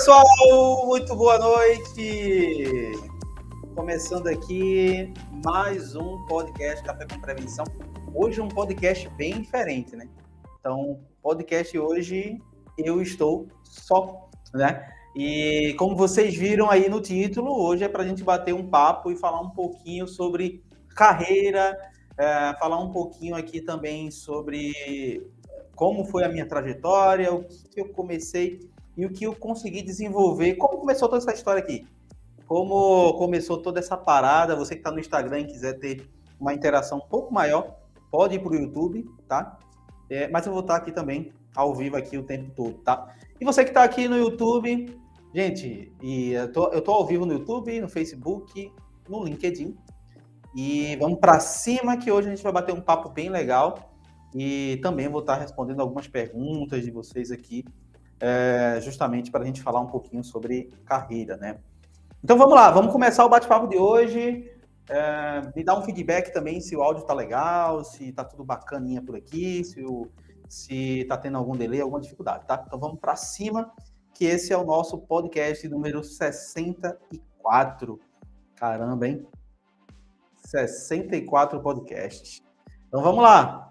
Pessoal, muito boa noite. Começando aqui mais um podcast Café com Prevenção. Hoje um podcast bem diferente, né? Então, podcast hoje eu estou só, né? E como vocês viram aí no título, hoje é para a gente bater um papo e falar um pouquinho sobre carreira, é, falar um pouquinho aqui também sobre como foi a minha trajetória, o que eu comecei e o que eu consegui desenvolver. Como começou toda essa história aqui? Como começou toda essa parada? Você que está no Instagram e quiser ter uma interação um pouco maior, pode ir para o YouTube, tá? É, mas eu vou estar aqui também ao vivo aqui o tempo todo, tá? E você que está aqui no YouTube, gente, e eu tô, eu tô ao vivo no YouTube, no Facebook, no LinkedIn. E vamos para cima que hoje a gente vai bater um papo bem legal e também vou estar respondendo algumas perguntas de vocês aqui, é, justamente para a gente falar um pouquinho sobre carreira, né? Então vamos lá, vamos começar o bate-papo de hoje. É, me dá um feedback também se o áudio está legal, se está tudo bacaninha por aqui, se o se está tendo algum delay, alguma dificuldade, tá? Então vamos para cima, que esse é o nosso podcast número 64. Caramba, hein? 64 podcasts. Então vamos lá.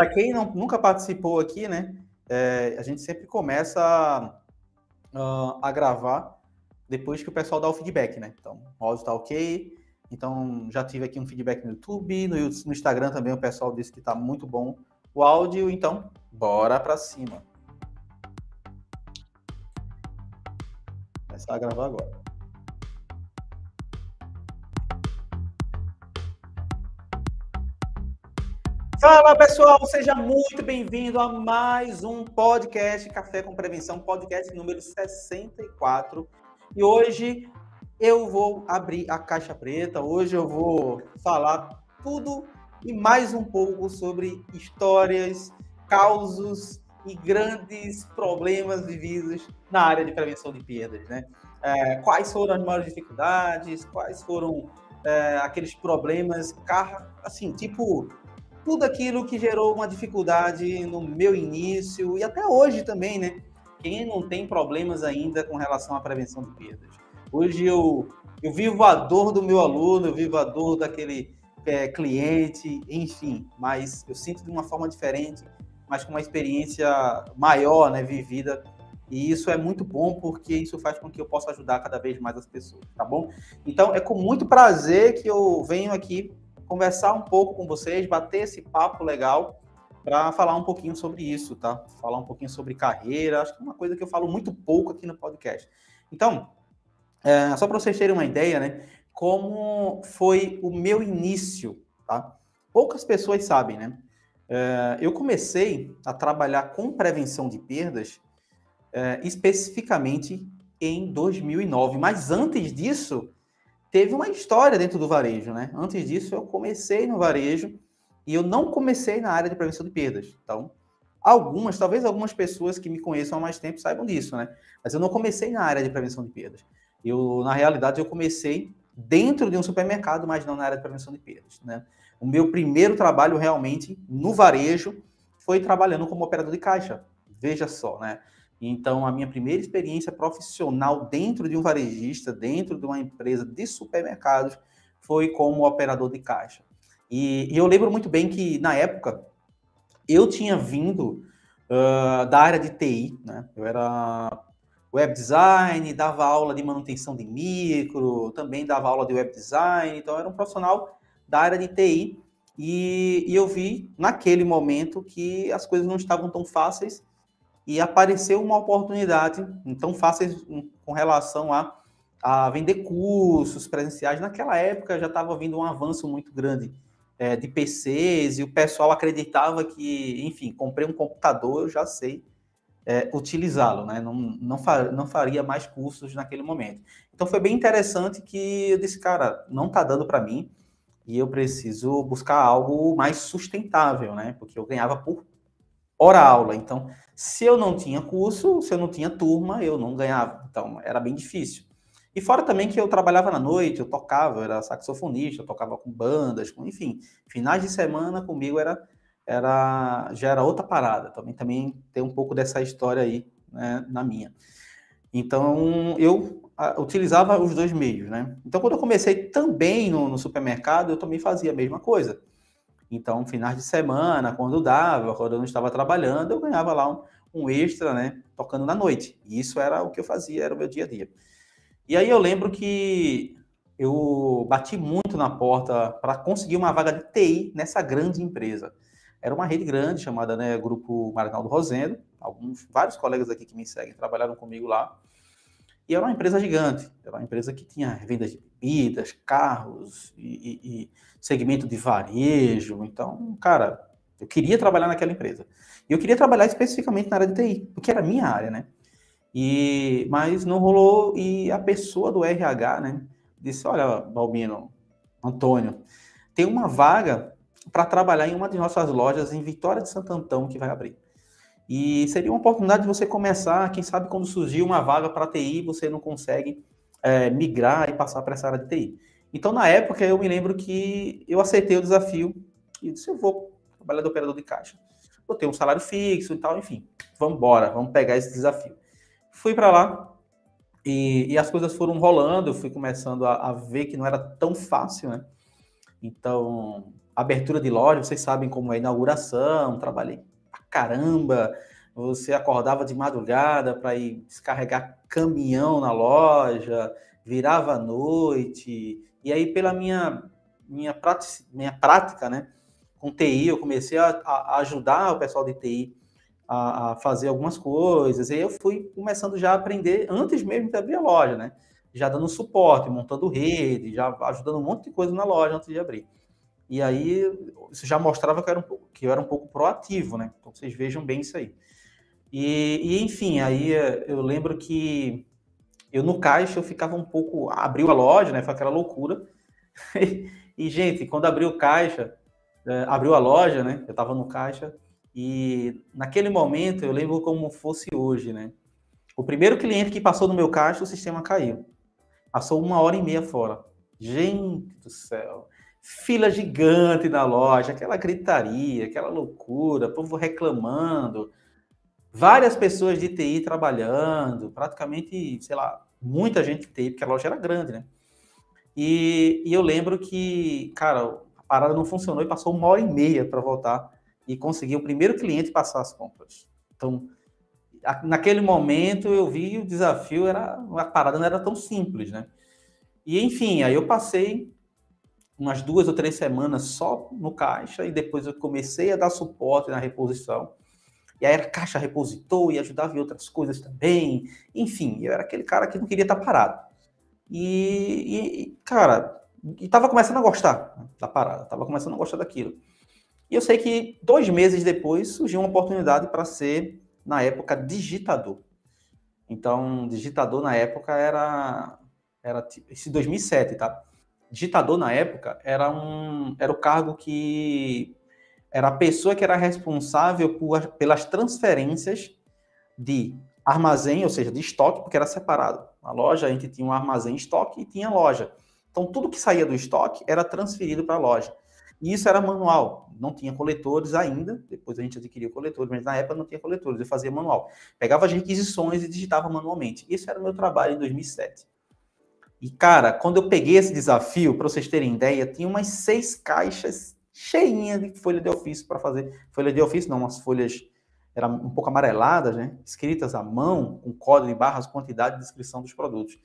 Para quem não, nunca participou aqui, né? É, a gente sempre começa uh, a gravar depois que o pessoal dá o feedback, né? Então, o áudio está ok, então, já tive aqui um feedback no YouTube, no, no Instagram também o pessoal disse que está muito bom o áudio. Então, bora para cima. Começar a gravar agora. Fala pessoal, seja muito bem-vindo a mais um podcast Café com Prevenção, podcast número 64. E hoje eu vou abrir a caixa preta. Hoje eu vou falar tudo e mais um pouco sobre histórias, causos e grandes problemas vividos na área de prevenção de perdas, né? É, quais foram as maiores dificuldades? Quais foram é, aqueles problemas, assim, tipo tudo aquilo que gerou uma dificuldade no meu início e até hoje também, né? Quem não tem problemas ainda com relação à prevenção de perdas? Hoje eu, eu vivo a dor do meu aluno, eu vivo a dor daquele é, cliente, enfim, mas eu sinto de uma forma diferente, mas com uma experiência maior, né, vivida. E isso é muito bom porque isso faz com que eu possa ajudar cada vez mais as pessoas, tá bom? Então é com muito prazer que eu venho aqui conversar um pouco com vocês, bater esse papo legal para falar um pouquinho sobre isso, tá? Falar um pouquinho sobre carreira, acho que é uma coisa que eu falo muito pouco aqui no podcast. Então, é, só para vocês terem uma ideia, né? Como foi o meu início, tá? Poucas pessoas sabem, né? É, eu comecei a trabalhar com prevenção de perdas é, especificamente em 2009, mas antes disso teve uma história dentro do varejo, né? Antes disso eu comecei no varejo e eu não comecei na área de prevenção de perdas. Então, algumas, talvez algumas pessoas que me conheçam há mais tempo saibam disso, né? Mas eu não comecei na área de prevenção de perdas. Eu, na realidade, eu comecei dentro de um supermercado, mas não na área de prevenção de perdas. Né? O meu primeiro trabalho realmente no varejo foi trabalhando como operador de caixa. Veja só, né? Então, a minha primeira experiência profissional dentro de um varejista, dentro de uma empresa de supermercados, foi como operador de caixa. E, e eu lembro muito bem que, na época, eu tinha vindo uh, da área de TI, né? Eu era web design, dava aula de manutenção de micro, também dava aula de web design, então era um profissional da área de TI e, e eu vi naquele momento que as coisas não estavam tão fáceis e apareceu uma oportunidade tão fáceis com relação a, a vender cursos presenciais. Naquela época já estava vindo um avanço muito grande é, de PCs e o pessoal acreditava que, enfim, comprei um computador, eu já sei é, utilizá-lo, né? Não, não, não faria mais cursos naquele momento. Então foi bem interessante que eu disse, cara, não está dando para mim e eu preciso buscar algo mais sustentável, né? Porque eu ganhava por hora aula. Então, se eu não tinha curso, se eu não tinha turma, eu não ganhava. Então, era bem difícil. E fora também que eu trabalhava na noite, eu tocava, eu era saxofonista, eu tocava com bandas, com, enfim, finais de semana comigo era, era já era outra parada. Também, também tem um pouco dessa história aí né, na minha. Então eu a, utilizava os dois meios, né? Então quando eu comecei também no, no supermercado, eu também fazia a mesma coisa. Então, finais de semana, quando dava, quando eu não estava trabalhando, eu ganhava lá um, um extra, né? Tocando na noite. E isso era o que eu fazia, era o meu dia a dia. E aí eu lembro que eu bati muito na porta para conseguir uma vaga de TI nessa grande empresa. Era uma rede grande chamada né, Grupo Marinaldo Rosendo. Alguns, vários colegas aqui que me seguem trabalharam comigo lá. E era uma empresa gigante. Era uma empresa que tinha vendas de bebidas, carros e, e, e segmento de varejo. Então, cara, eu queria trabalhar naquela empresa. E eu queria trabalhar especificamente na área de TI, porque era a minha área, né? E, mas não rolou e a pessoa do RH, né, disse, olha, Balbino, Antônio, tem uma vaga para trabalhar em uma de nossas lojas em Vitória de Santo Antão que vai abrir. E seria uma oportunidade de você começar, quem sabe quando surgir uma vaga para TI, você não consegue é, migrar e passar para essa área de TI. Então, na época, eu me lembro que eu aceitei o desafio e disse, eu vou trabalhar de operador de caixa. Vou ter um salário fixo e tal, enfim, vamos embora, vamos pegar esse desafio. Fui para lá e, e, as coisas foram rolando, eu fui começando a, a, ver que não era tão fácil, né? Então, abertura de loja, vocês sabem como é inauguração, trabalhei pra caramba, você acordava de madrugada para ir descarregar caminhão na loja, virava à noite, e aí pela minha minha prática, minha prática né, com TI, eu comecei a, a ajudar o pessoal de TI a, a, fazer algumas coisas. E aí eu fui começando já a aprender antes mesmo de abrir a loja, né? Já dando suporte, montando rede, já ajudando um monte de coisa na loja antes de abrir. E aí isso já mostrava que eu era um pouco, que eu era um pouco proativo, né? Então vocês vejam bem isso aí. E, e enfim, aí eu lembro que eu no caixa eu ficava um pouco. Abriu a loja, né? Foi aquela loucura. e, gente, quando abriu o caixa, é, abriu a loja, né? Eu estava no caixa, e naquele momento eu lembro como fosse hoje, né? O primeiro cliente que passou no meu caixa, o sistema caiu. Passou uma hora e meia fora. Gente do céu. Fila gigante na loja, aquela gritaria, aquela loucura, povo reclamando. Várias pessoas de TI trabalhando, praticamente, sei lá, muita gente de TI, porque a loja era grande, né? E, e eu lembro que, cara, a parada não funcionou e passou uma hora e meia para voltar e conseguir o primeiro cliente passar as compras. Então, naquele momento eu vi o desafio era a parada não era tão simples, né? E enfim, aí eu passei umas duas ou três semanas só no caixa e depois eu comecei a dar suporte na reposição. E aí era caixa repositor e ajudava em outras coisas também. Enfim, eu era aquele cara que não queria estar parado. E, e cara, estava começando a gostar da parada, estava começando a gostar daquilo. E eu sei que dois meses depois surgiu uma oportunidade para ser, na época, digitador. Então, digitador na época era. era esse 2007, tá? Digitador na época era, um, era o cargo que. Era a pessoa que era responsável por, pelas transferências de armazém, ou seja, de estoque, porque era separado. A loja, a gente tinha um armazém estoque e tinha loja. Então, tudo que saía do estoque era transferido para a loja. E isso era manual, não tinha coletores ainda, depois a gente adquiriu coletores, mas na época não tinha coletores, eu fazia manual. Pegava as requisições e digitava manualmente. Esse era o meu trabalho em 2007. E, cara, quando eu peguei esse desafio, para vocês terem ideia, tinha umas seis caixas cheinhas de folha de ofício para fazer. Folha de ofício, não, umas folhas eram um pouco amareladas, né? Escritas à mão, com código de barras, quantidade e descrição dos produtos.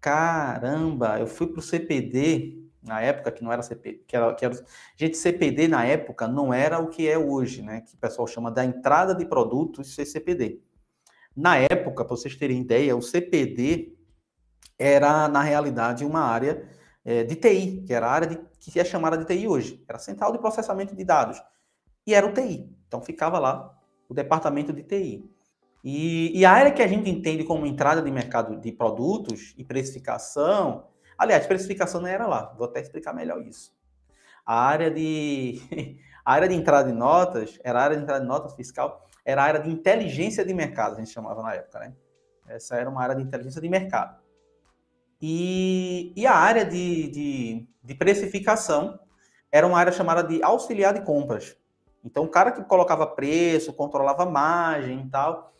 Caramba, eu fui para o CPD na época que não era CPD, que era, que era, gente, CPD na época não era o que é hoje, né? Que o pessoal chama da entrada de produtos CPD. Na época, para vocês terem ideia, o CPD era na realidade uma área é, de TI, que era a área de, que é chamada de TI hoje, era Central de Processamento de Dados, e era o TI. Então ficava lá o departamento de TI. E, e a área que a gente entende como entrada de mercado de produtos e precificação Aliás, precificação não era lá, vou até explicar melhor isso. A área de, a área de entrada de notas, era a área de entrada de notas fiscal, era a área de inteligência de mercado, a gente chamava na época, né? Essa era uma área de inteligência de mercado. E, e a área de, de, de precificação era uma área chamada de auxiliar de compras. Então, o cara que colocava preço, controlava margem e tal,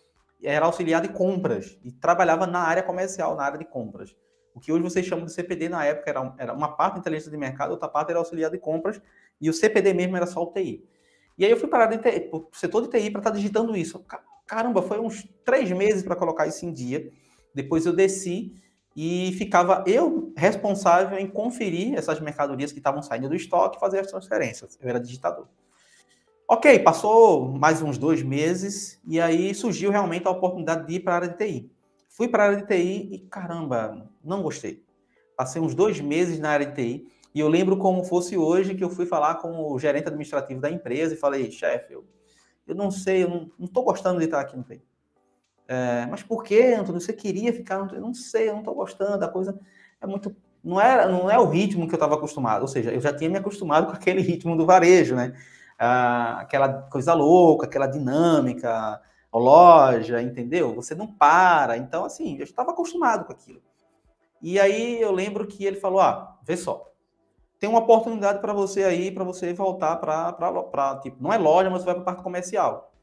era auxiliar de compras e trabalhava na área comercial, na área de compras. O que hoje vocês chamam de CPD, na época, era, era uma parte de inteligência de mercado, outra parte era auxiliar de compras, e o CPD mesmo era só o TI. E aí eu fui parar para o setor de TI para estar tá digitando isso. Caramba, foi uns três meses para colocar isso em dia. Depois eu desci e ficava eu responsável em conferir essas mercadorias que estavam saindo do estoque e fazer as transferências. Eu era digitador. Ok, passou mais uns dois meses e aí surgiu realmente a oportunidade de ir para a área de TI. Fui para a área de TI e caramba, não gostei. Passei uns dois meses na área de TI e eu lembro como fosse hoje que eu fui falar com o gerente administrativo da empresa e falei, chefe, eu, eu não sei, eu não estou gostando de estar aqui no TI. É, mas por que, Antônio? Você queria ficar? Eu não sei, eu não estou gostando, a coisa é muito. Não é, não é o ritmo que eu estava acostumado, ou seja, eu já tinha me acostumado com aquele ritmo do varejo, né? Ah, aquela coisa louca, aquela dinâmica, loja, entendeu? Você não para. Então, assim, eu estava acostumado com aquilo. E aí eu lembro que ele falou: ah, vê só, tem uma oportunidade para você aí, para você voltar para, tipo, não é loja, mas você vai para a parte comercial,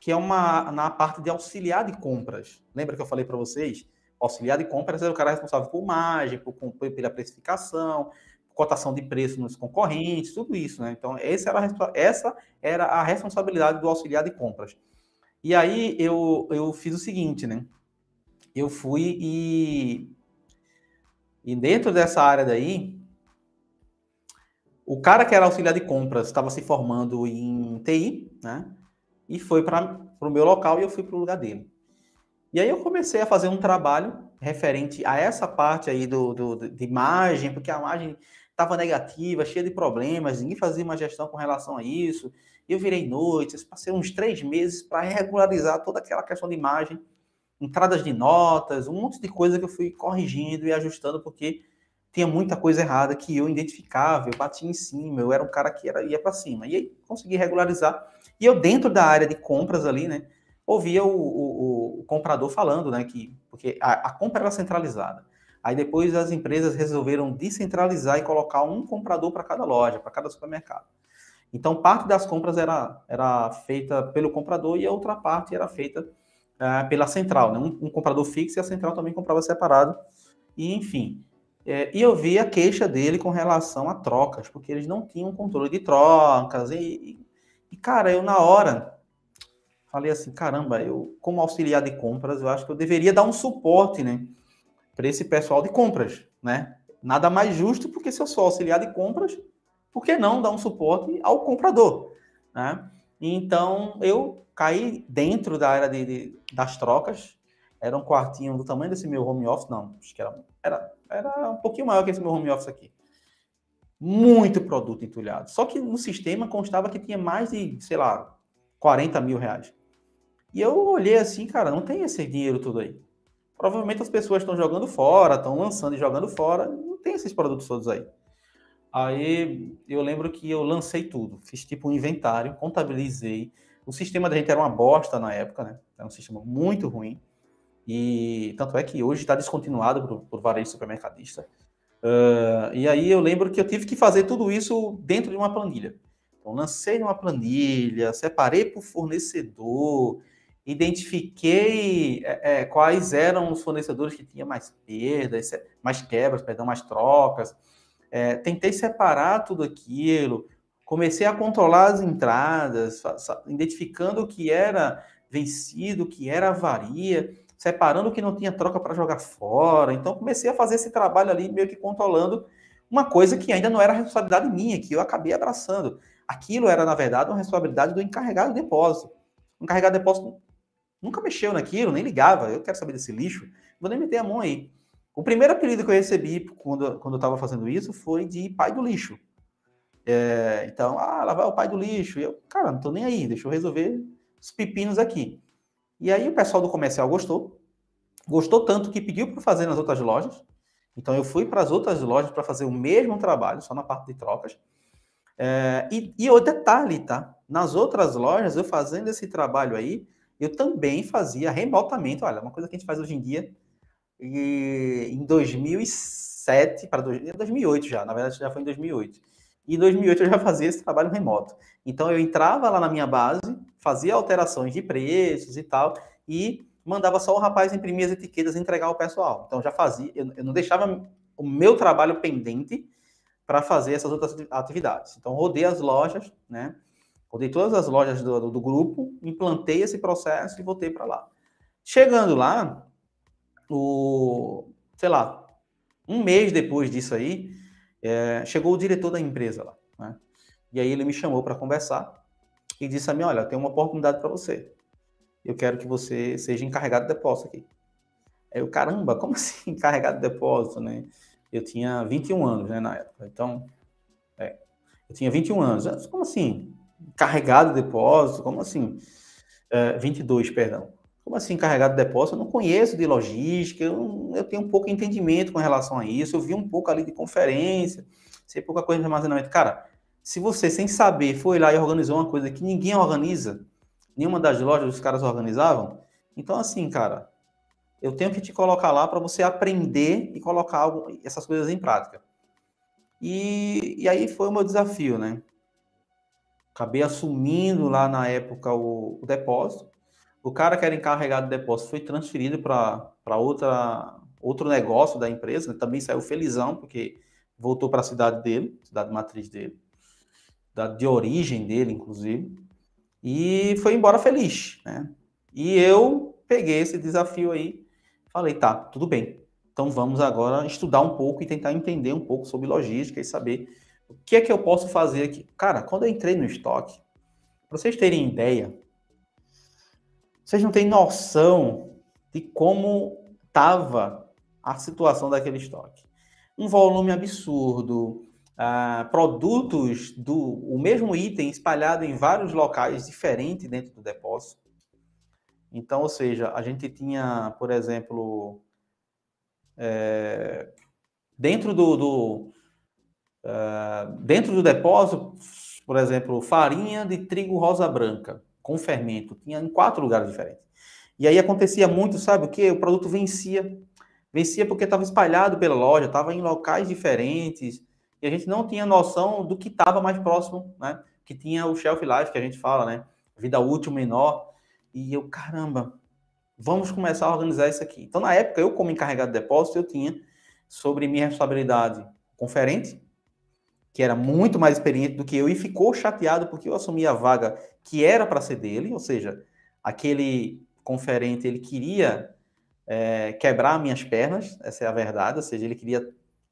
que é uma na parte de auxiliar de compras. Lembra que eu falei para vocês? auxiliar de compras é o cara responsável por margem, por, por, pela precificação, cotação de preço nos concorrentes, tudo isso, né? Então, essa era, a, essa era a responsabilidade do auxiliar de compras. E aí eu, eu fiz o seguinte, né? Eu fui e, e dentro dessa área daí, o cara que era auxiliar de compras estava se formando em TI, né? E foi para o meu local e eu fui para o lugar dele. E aí eu comecei a fazer um trabalho referente a essa parte aí do, do, de imagem, porque a imagem estava negativa, cheia de problemas, ninguém fazia uma gestão com relação a isso. Eu virei noites, passei uns três meses para regularizar toda aquela questão de imagem, entradas de notas, um monte de coisa que eu fui corrigindo e ajustando, porque tinha muita coisa errada que eu identificava, eu batia em cima, eu era um cara que era, ia para cima. E aí consegui regularizar. E eu, dentro da área de compras ali, né, ouvia o, o, o comprador falando, né, que porque a, a compra era centralizada. Aí depois as empresas resolveram descentralizar e colocar um comprador para cada loja, para cada supermercado. Então, parte das compras era, era feita pelo comprador e a outra parte era feita uh, pela central. Né? Um, um, comprador fixo e a central também comprava separado. E, enfim. É, e eu vi a queixa dele com relação a trocas, porque eles não tinham controle de trocas. E, e, e cara, eu na hora falei assim: caramba, eu, como auxiliar de compras, eu acho que eu deveria dar um suporte, né? para esse pessoal de compras, né? Nada mais justo, porque se eu sou auxiliar de compras, por que não dar um suporte ao comprador, né? Então, eu caí dentro da área de, de, das trocas, era um quartinho do tamanho desse meu home office, não, acho que era, era, era um pouquinho maior que esse meu home office aqui. Muito produto entulhado. Só que no sistema constava que tinha mais de, sei lá, 40 mil reais. E eu olhei assim, cara, não tem esse dinheiro todo aí provavelmente as pessoas estão jogando fora, estão lançando e jogando fora, não tem esses produtos todos aí. Aí eu lembro que eu lancei tudo, fiz tipo um inventário, contabilizei. O sistema da gente era uma bosta na época, né? Era um sistema muito ruim. E tanto é que hoje está descontinuado por, por varejo supermercadista. Uh, e aí eu lembro que eu tive que fazer tudo isso dentro de uma planilha. Então, lancei numa planilha, separei por fornecedor, identifiquei é, é, quais eram os fornecedores que tinham mais perdas, mais quebras, perdão, mais trocas. É, tentei separar tudo aquilo, comecei a controlar as entradas, identificando o que era vencido, o que era avaria, separando o que não tinha troca para jogar fora. Então, comecei a fazer esse trabalho ali, meio que controlando uma coisa que ainda não era responsabilidade minha, que eu acabei abraçando. Aquilo era, na verdade, uma responsabilidade do encarregado de depósito. O encarregado de depósito Nunca mexeu naquilo, nem ligava. Eu quero saber desse lixo. Vou nem meter a mão aí. O primeiro apelido que eu recebi quando, quando eu estava fazendo isso foi de pai do lixo. É, então, ah, lá vai o pai do lixo. E eu, cara, não tô nem aí, deixa eu resolver os pepinos aqui. E aí o pessoal do comercial gostou. Gostou tanto que pediu para fazer nas outras lojas. Então eu fui para as outras lojas para fazer o mesmo trabalho, só na parte de trocas. É, e, e o detalhe, tá? Nas outras lojas, eu fazendo esse trabalho aí, eu também fazia remotamente. Olha, uma coisa que a gente faz hoje em dia, E em 2007 para 2008 já, na verdade já foi em 2008. E em 2008 eu já fazia esse trabalho remoto. Então eu entrava lá na minha base, fazia alterações de preços e tal, e mandava só o rapaz imprimir as etiquetas e entregar ao pessoal. Então já fazia, eu, eu não deixava o meu trabalho pendente para fazer essas outras atividades. Então rodei as lojas, né? Rodei todas as lojas do, do, do grupo, implantei esse processo e voltei para lá. Chegando lá, o, sei lá, um mês depois disso aí, é, chegou o diretor da empresa lá. Né? E aí ele me chamou para conversar e disse a mim, olha, tem uma oportunidade para você. Eu quero que você seja encarregado de depósito aqui. Aí eu, caramba, como assim encarregado de depósito, né? Eu tinha 21 anos, né, na época. Então, é, eu tinha 21 anos. Como assim? carregado de depósito, como assim? É, 22, perdão. Como assim carregado de depósito? Eu não conheço de logística, eu, eu tenho um pouco de entendimento com relação a isso, eu vi um pouco ali de conferência, sei pouca coisa de armazenamento. Cara, se você, sem saber, foi lá e organizou uma coisa que ninguém organiza, nenhuma das lojas os caras organizavam, então assim, cara, eu tenho que te colocar lá para você aprender e colocar algo, essas coisas em prática. E, e aí foi o meu desafio, né? acabei assumindo lá na época o, o depósito. O cara que era encarregado do depósito foi transferido para outra outro negócio da empresa, né? também saiu felizão, porque voltou para a cidade dele, cidade matriz dele, cidade de origem dele, inclusive, e foi embora feliz, né? E eu peguei esse desafio aí, falei, tá, tudo bem, então vamos agora estudar um pouco e tentar entender um pouco sobre logística e saber o que é que eu posso fazer aqui? Cara, quando eu entrei no estoque, para vocês terem ideia, vocês não têm noção de como estava a situação daquele estoque. Um volume absurdo, uh, produtos do o mesmo item espalhado em vários locais diferentes dentro do depósito. Então, ou seja, a gente tinha, por exemplo, é, dentro do, do, ah, dentro do depósito, por exemplo, farinha de trigo rosa branca com fermento, tinha em quatro lugares diferentes. E aí acontecia muito, sabe o que? O produto vencia. Vencia porque estava espalhado pela loja, estava em locais diferentes, e a gente não tinha noção do que estava mais próximo, né? Que tinha o shelf life, que a gente fala, né? Vida útil menor. E eu, caramba, vamos começar a organizar isso aqui. Então, na época, eu, como encarregado de depósito, eu tinha sobre minha responsabilidade conferente, que era muito mais experiente do que eu, e ficou chateado porque eu assumi a vaga que era para ser dele, ou seja, aquele conferente ele queria é, quebrar minhas pernas, essa é a verdade, ou seja, ele queria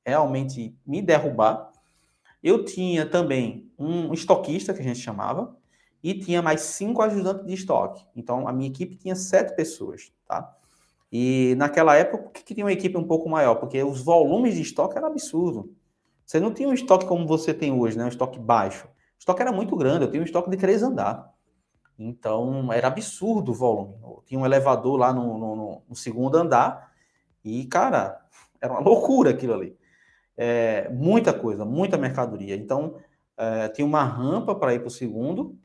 realmente me derrubar. Eu tinha também um estoquista, que a gente chamava, e tinha mais cinco ajudantes de estoque. Então, a minha equipe tinha sete pessoas, tá? E naquela época, por que tinha uma equipe um pouco maior? Porque os volumes de estoque eram absurdos. Você não tinha um estoque como você tem hoje, né? Um estoque baixo. O estoque era muito grande, eu tinha um estoque de três andar. Então, era absurdo o volume. Eu tinha um elevador lá no, no, no, segundo andar e, cara, era uma loucura aquilo ali. É, muita coisa, muita mercadoria. Então, é, tinha uma rampa para ir para o segundo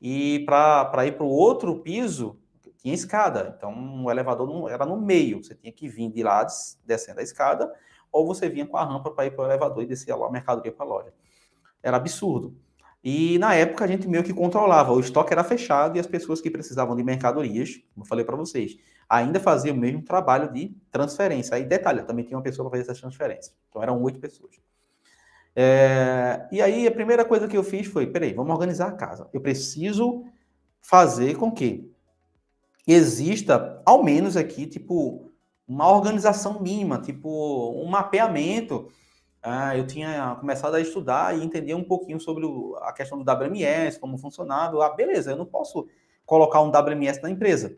e para ir para o outro piso tinha escada. Então, o elevador não, era no meio. Você tinha que vir de lá, descendo a escada, ou você vinha com a rampa para ir para o elevador e descia lá a mercadoria para a loja. Era absurdo. E na época a gente meio que controlava, o estoque era fechado e as pessoas que precisavam de mercadorias, como eu falei para vocês, ainda faziam o mesmo trabalho de transferência. Aí, detalhe, também tinha uma pessoa para fazer essas transferências. Então eram oito pessoas. É... E aí a primeira coisa que eu fiz foi: peraí, vamos organizar a casa. Eu preciso fazer com que exista, ao menos aqui, tipo, uma organização mínima, tipo um mapeamento. Ah, eu tinha começado a estudar e entender um pouquinho sobre o, a questão do WMS, como funcionava. Ah, beleza, eu não posso colocar um WMS na empresa,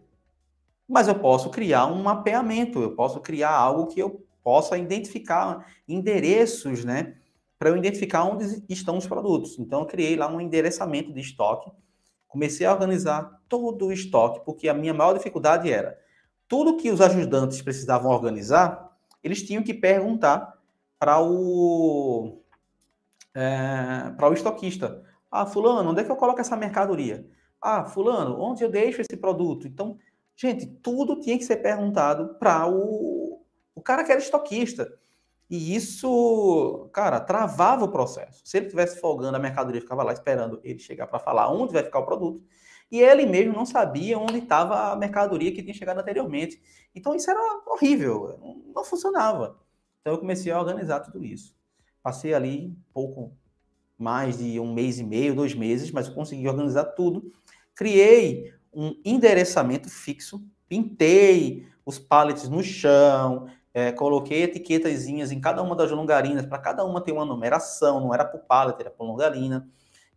mas eu posso criar um mapeamento, eu posso criar algo que eu possa identificar endereços, né? Para eu identificar onde estão os produtos. Então, eu criei lá um endereçamento de estoque, comecei a organizar todo o estoque, porque a minha maior dificuldade era tudo que os ajudantes precisavam organizar, eles tinham que perguntar para o é, para o estoquista. Ah, fulano, onde é que eu coloco essa mercadoria? Ah, fulano, onde eu deixo esse produto? Então, gente, tudo tinha que ser perguntado para o, o cara que era estoquista. E isso, cara, travava o processo. Se ele estivesse folgando, a mercadoria ficava lá esperando ele chegar para falar onde vai ficar o produto. E ele mesmo não sabia onde estava a mercadoria que tinha chegado anteriormente. Então isso era horrível, não funcionava. Então eu comecei a organizar tudo isso. Passei ali pouco mais de um mês e meio, dois meses, mas eu consegui organizar tudo. Criei um endereçamento fixo, pintei os pallets no chão, é, coloquei etiquetazinhas em cada uma das longarinas, para cada uma ter uma numeração, não era por pallet, era por longarina.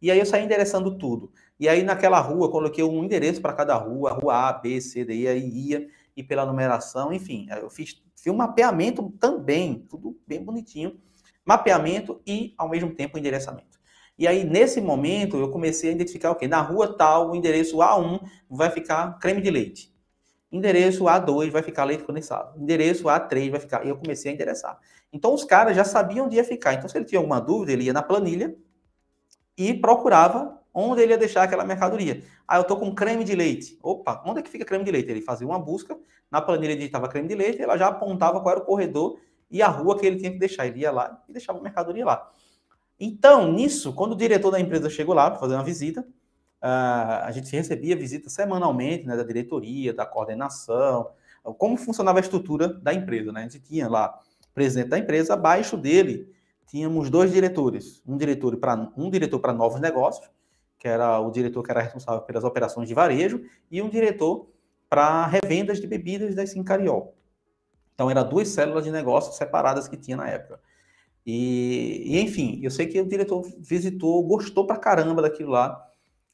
E aí eu saí endereçando tudo. E aí naquela rua, coloquei um endereço para cada rua, rua A, B, C, D, E, aí ia, e pela numeração, enfim, eu fiz, fiz um mapeamento também, tudo bem bonitinho, mapeamento e, ao mesmo tempo, endereçamento. E aí, nesse momento, eu comecei a identificar o quê? Na rua tal, o endereço A1 vai ficar creme de leite. Endereço A2 vai ficar leite condensado. Endereço A3 vai ficar. E eu comecei a endereçar. Então, os caras já sabiam onde ia ficar. Então, se ele tinha alguma dúvida, ele ia na planilha e procurava onde ele ia deixar aquela mercadoria. Ah, eu tô com creme de leite. Opa, onde é que fica creme de leite? Ele fazia uma busca, na planilha digitava creme de leite, ela já apontava qual era o corredor e a rua que ele tinha que deixar. Ele ia lá e deixava a mercadoria lá. Então, nisso, quando o diretor da empresa chegou lá para fazer uma visita, uh, a gente recebia visita semanalmente, né, da diretoria, da coordenação, como funcionava a estrutura da empresa, né? A gente tinha lá o presidente da empresa, abaixo dele tínhamos dois diretores, um diretor para um diretor para novos negócios, que era o diretor que era responsável pelas operações de varejo, e um diretor para revendas de bebidas da Sincariol. Então, eram duas células de negócios separadas que tinha na época. E, e, enfim, eu sei que o diretor visitou, gostou pra caramba daquilo lá.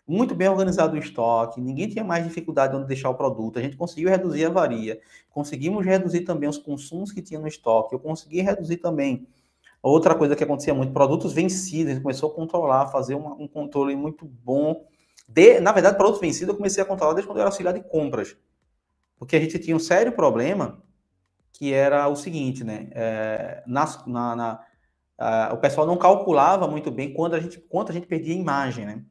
Muito bem organizado o estoque, ninguém tinha mais dificuldade de onde deixar o produto. A gente conseguiu reduzir a avaria, conseguimos reduzir também os consumos que tinha no estoque. Eu consegui reduzir também. Outra coisa que acontecia muito, produtos vencidos, a gente começou a controlar, fazer um, um controle muito bom. De, na verdade, produtos vencidos eu comecei a controlar desde quando eu era auxiliar de compras. Porque a gente tinha um sério problema que era o seguinte, né? É, na, na, na, o pessoal não calculava muito bem quando a gente, quanto a gente perdia imagem, né?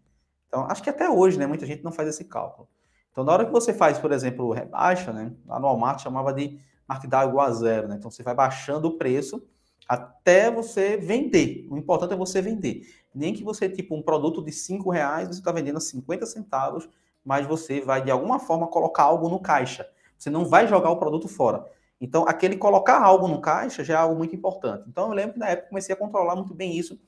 Então, acho que até hoje, né? Muita gente não faz esse cálculo. Então, na hora que você faz, por exemplo, rebaixa, né? Lá no Walmart chamava de markdown igual a zero, né? Então, você vai baixando o preço até você vender. O importante é você vender. Nem que você, tipo, um produto de cinco reais, você está vendendo a 50 centavos, mas você vai, de alguma forma, colocar algo no caixa. Você não vai jogar o produto fora. Então, aquele colocar algo no caixa já é algo muito importante. Então, eu lembro que na época comecei a controlar muito bem isso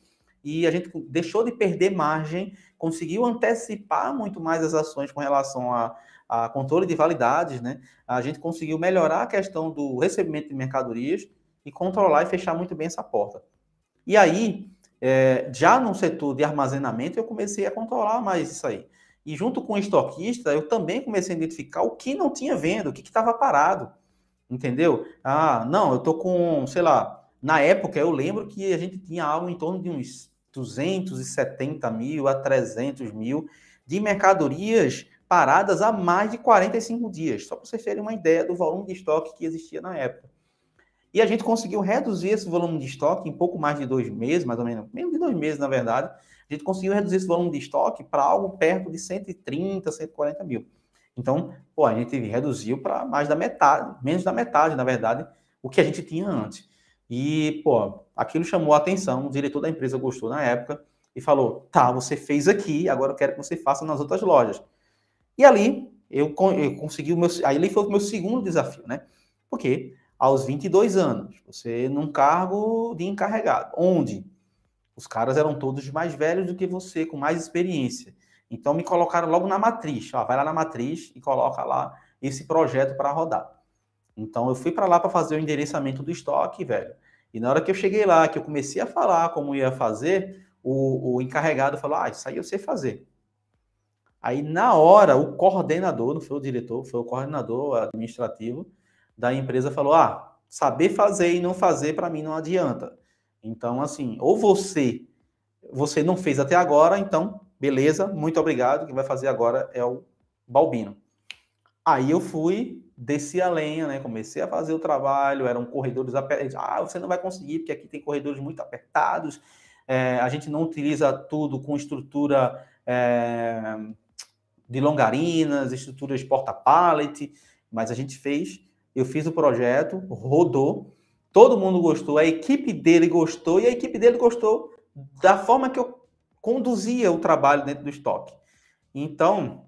e a gente deixou de perder margem, conseguiu antecipar muito mais as ações com relação a, a controle de validades, né? A gente conseguiu melhorar a questão do recebimento de mercadorias e controlar e fechar muito bem essa porta. E aí, é, já no setor de armazenamento, eu comecei a controlar mais isso aí. E junto com o estoquista, eu também comecei a identificar o que não tinha venda, o que estava parado. Entendeu? Ah, não, eu tô com, sei lá, na época eu lembro que a gente tinha algo em torno de uns 270 mil a 300 mil de mercadorias paradas há mais de 45 dias, só para vocês terem uma ideia do volume de estoque que existia na época. E a gente conseguiu reduzir esse volume de estoque em pouco mais de dois meses, mais ou menos, menos de dois meses, na verdade. A gente conseguiu reduzir esse volume de estoque para algo perto de 130, 140 mil. Então, pô, a gente reduziu para mais da metade, menos da metade, na verdade, o que a gente tinha antes. E, pô, aquilo chamou a atenção, o diretor da empresa gostou na época e falou: tá, você fez aqui, agora eu quero que você faça nas outras lojas. E ali eu, eu consegui o meu. Aí ele foi o meu segundo desafio, né? Porque aos 22 anos, você num cargo de encarregado, onde os caras eram todos mais velhos do que você, com mais experiência. Então me colocaram logo na matriz. Ó, vai lá na matriz e coloca lá esse projeto para rodar. Então eu fui para lá para fazer o endereçamento do estoque, velho. E na hora que eu cheguei lá, que eu comecei a falar como ia fazer, o, o encarregado falou: Ah, isso aí eu sei fazer. Aí na hora, o coordenador, não foi o diretor, foi o coordenador administrativo da empresa, falou: Ah, saber fazer e não fazer para mim não adianta. Então, assim, ou você você não fez até agora, então Beleza, muito obrigado. O que vai fazer agora é o Balbino. Aí eu fui, desci a lenha, né? Comecei a fazer o trabalho, eram corredores apertados. Ah, você não vai conseguir, porque aqui tem corredores muito apertados. É, a gente não utiliza tudo com estrutura é, de longarinas, estruturas porta-pallet, mas a gente fez, eu fiz o projeto, rodou, Todo mundo gostou, a equipe dele gostou e a equipe dele gostou da forma que eu conduzia o trabalho dentro do estoque. Então,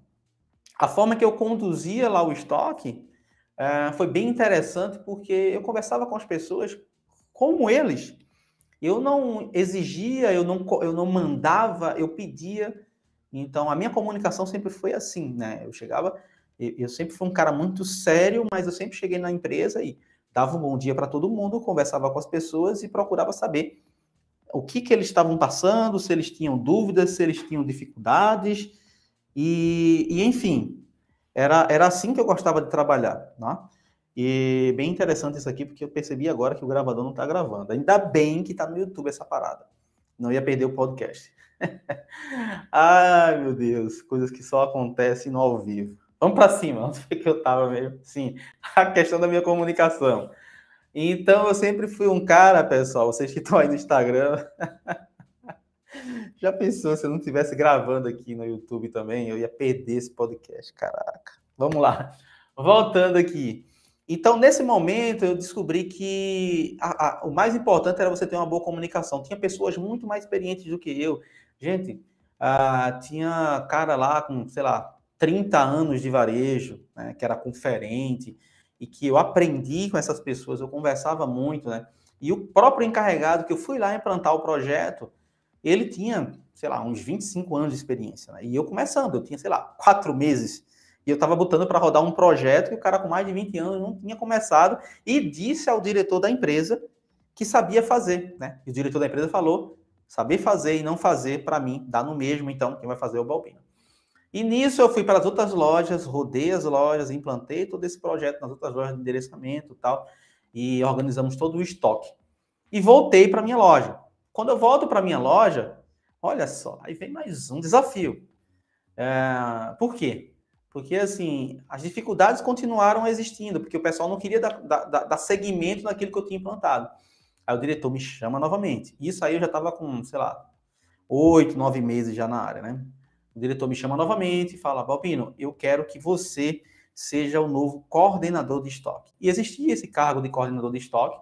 a forma que eu conduzia lá o estoque uh, foi bem interessante porque eu conversava com as pessoas como eles. Eu não exigia, eu não, eu não mandava, eu pedia. Então, a minha comunicação sempre foi assim, né? Eu chegava, eu, eu sempre fui um cara muito sério, mas eu sempre cheguei na empresa e dava um bom dia para todo mundo, conversava com as pessoas e procurava saber o que, que eles estavam passando, se eles tinham dúvidas, se eles tinham dificuldades, e, e enfim, era, era assim que eu gostava de trabalhar, né? E bem interessante isso aqui, porque eu percebi agora que o gravador não está gravando. Ainda bem que está no YouTube essa parada. Não ia perder o podcast. Ai, meu Deus, coisas que só acontecem no ao vivo. Vamos para cima, onde foi que eu estava mesmo? Sim, a questão da minha comunicação. Então, eu sempre fui um cara, pessoal, vocês que estão aí no Instagram. Já pensou se eu não estivesse gravando aqui no YouTube também? Eu ia perder esse podcast, caraca. Vamos lá. Voltando aqui. Então, nesse momento, eu descobri que a, a, o mais importante era você ter uma boa comunicação. Tinha pessoas muito mais experientes do que eu. Gente, ah, tinha cara lá com, sei lá, 30 anos de varejo, né, que era conferente, e que eu aprendi com essas pessoas, eu conversava muito, né? E o próprio encarregado que eu fui lá implantar o projeto, ele tinha, sei lá, uns 25 anos de experiência, né? E eu começando, eu tinha, sei lá, quatro meses. E eu estava botando para rodar um projeto que o cara com mais de 20 anos não tinha começado e disse ao diretor da empresa que sabia fazer, né? E o diretor da empresa falou: saber fazer e não fazer, para mim, dá no mesmo, então quem vai fazer é o Balbino. E nisso eu fui para as outras lojas, rodei as lojas, implantei todo esse projeto nas outras lojas de endereçamento e tal, e organizamos todo o estoque. E voltei para minha loja. Quando eu volto para minha loja, olha só, aí vem mais um desafio. É, por quê? Porque, assim, as dificuldades continuaram existindo, porque o pessoal não queria dar, dar, dar seguimento naquilo que eu tinha implantado. Aí o diretor me chama novamente. Isso aí eu já estava com, sei lá, oito, nove meses já na área, né? O diretor me chama novamente e fala: Balbino, eu quero que você seja o novo coordenador de estoque. E existia esse cargo de coordenador de estoque,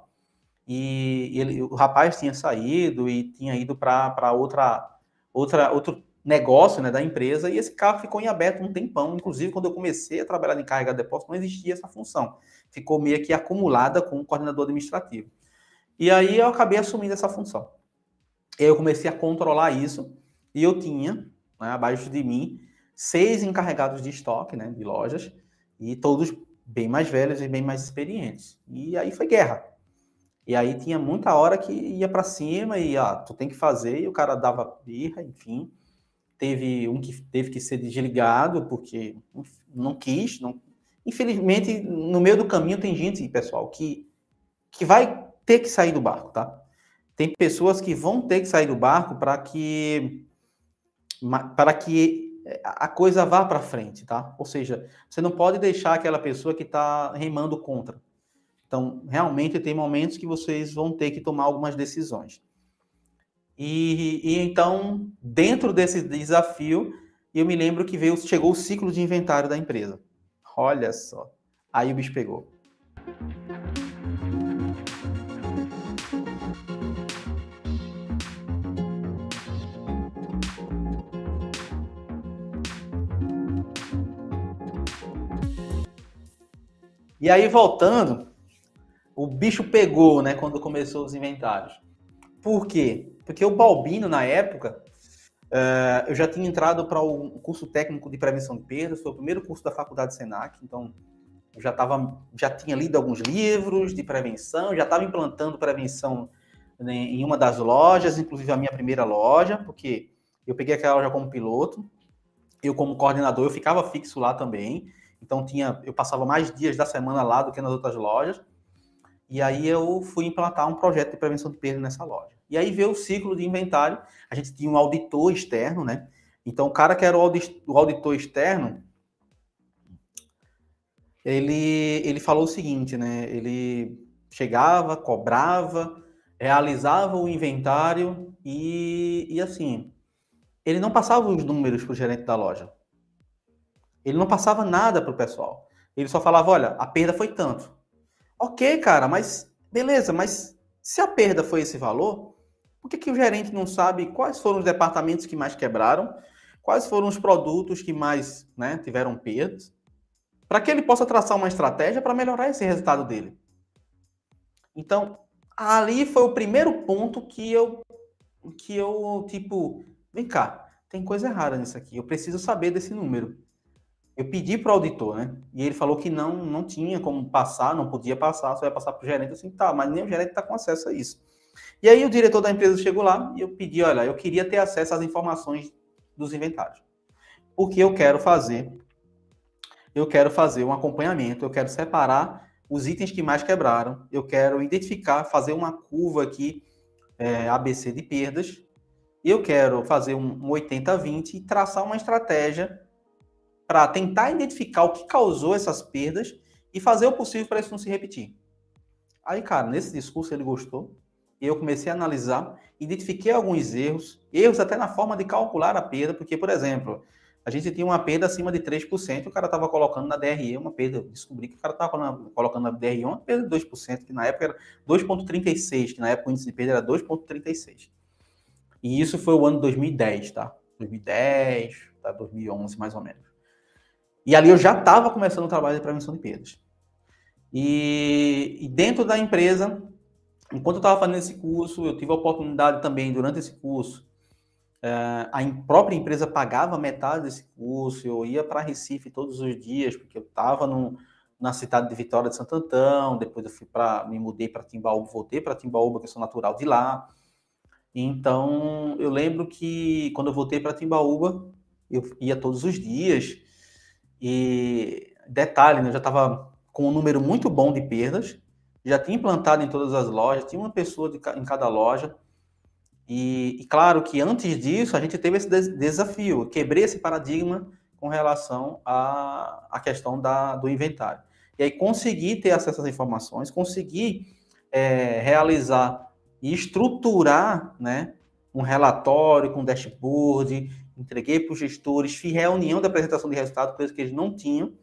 e ele, o rapaz tinha saído e tinha ido para outra, outra, outro negócio né, da empresa, e esse cargo ficou em aberto um tempão. Inclusive, quando eu comecei a trabalhar em carga de depósito, não existia essa função. Ficou meio que acumulada com o coordenador administrativo. E aí eu acabei assumindo essa função. Eu comecei a controlar isso, e eu tinha né, abaixo de mim, seis encarregados de estoque, né, de lojas, e todos bem mais velhos e bem mais experientes. E aí foi guerra. E aí tinha muita hora que ia para cima e, ah, tu tem que fazer, e o cara dava birra, enfim. Teve um que teve que ser desligado porque não quis, não... Infelizmente, no meio do caminho tem gente, pessoal, que, que vai ter que sair do barco, tá? Tem pessoas que vão ter que sair do barco para que para que eh, a coisa vá para frente, tá? Ou seja, você não pode deixar aquela pessoa que está remando contra. Então, realmente tem momentos que vocês vão ter que tomar algumas decisões. E, e então, dentro desse desafio, eu me lembro que veio, chegou o ciclo de inventário da empresa. Olha só. Aí o bicho pegou. E aí, voltando, o bicho pegou, né, quando começou os inventários. Por quê? Porque o Balbino, na época, uh, eu já tinha entrado para o um curso técnico de prevenção de perdas, foi o primeiro curso da faculdade Senac, então eu já, tava, já tinha lido alguns livros de prevenção, já estava implantando prevenção né, em uma das lojas, inclusive a minha primeira loja, porque eu peguei aquela loja como piloto, eu como coordenador, eu ficava fixo lá também, então tinha, eu passava mais dias da semana lá do que nas outras lojas. E aí eu fui implantar um projeto de prevenção de perda nessa loja. E aí veio o ciclo de inventário. A gente tinha um auditor externo, né? Então o cara que era o auditor externo, ele, ele falou o seguinte, né? Ele chegava, cobrava, realizava o inventário e, e assim, ele não passava os números para o gerente da loja. Ele não passava nada para o pessoal. Ele só falava: olha, a perda foi tanto. Ok, cara, mas beleza, mas se a perda foi esse valor, por que, que o gerente não sabe quais foram os departamentos que mais quebraram, quais foram os produtos que mais né, tiveram perdas, para que ele possa traçar uma estratégia para melhorar esse resultado dele? Então, ali foi o primeiro ponto que eu, que eu tipo, vem cá, tem coisa errada nisso aqui, eu preciso saber desse número. Eu pedi para o auditor, né? E ele falou que não, não tinha como passar, não podia passar, só ia passar para o gerente. Assim, tá, mas nem o gerente está com acesso a isso. E aí o diretor da empresa chegou lá e eu pedi, olha, eu queria ter acesso às informações dos inventários. Porque eu quero fazer, eu quero fazer um acompanhamento, eu quero separar os itens que mais quebraram, eu quero identificar, fazer uma curva aqui, é, ABC de perdas, eu quero fazer um, um 80-20 e traçar uma estratégia para tentar identificar o que causou essas perdas e fazer o possível para isso não se repetir. Aí, cara, nesse discurso ele gostou, e eu comecei a analisar, identifiquei alguns erros, erros até na forma de calcular a perda, porque, por exemplo, a gente tinha uma perda acima de 3%, o cara estava colocando na DRE uma perda, descobri que o cara estava colocando na DRE uma perda de 2%, que na época era 2,36%, que na época o índice de perda era 2,36%. E isso foi o ano 2010, tá? 2010, tá? 2011, mais ou menos. E ali eu já estava começando o trabalho de prevenção de perdas. E, e dentro da empresa, enquanto eu estava fazendo esse curso, eu tive a oportunidade também, durante esse curso, é, a própria empresa pagava metade desse curso, eu ia para Recife todos os dias, porque eu estava na cidade de Vitória de Santo Antão, depois eu fui para, me mudei para Timbaúba, voltei para Timbaúba, que eu sou natural de lá. Então, eu lembro que quando eu voltei para Timbaúba, eu ia todos os dias, e detalhe, né, eu já estava com um número muito bom de perdas, já tinha implantado em todas as lojas, tinha uma pessoa de, em cada loja. E, e, claro que antes disso a gente teve esse desafio, quebrei esse paradigma com relação à, à questão da, do inventário. E aí consegui ter acesso às informações, consegui é, realizar e estruturar né, um relatório com dashboard, entreguei para os gestores, fiz reunião da apresentação de resultado, coisa que eles não tinham,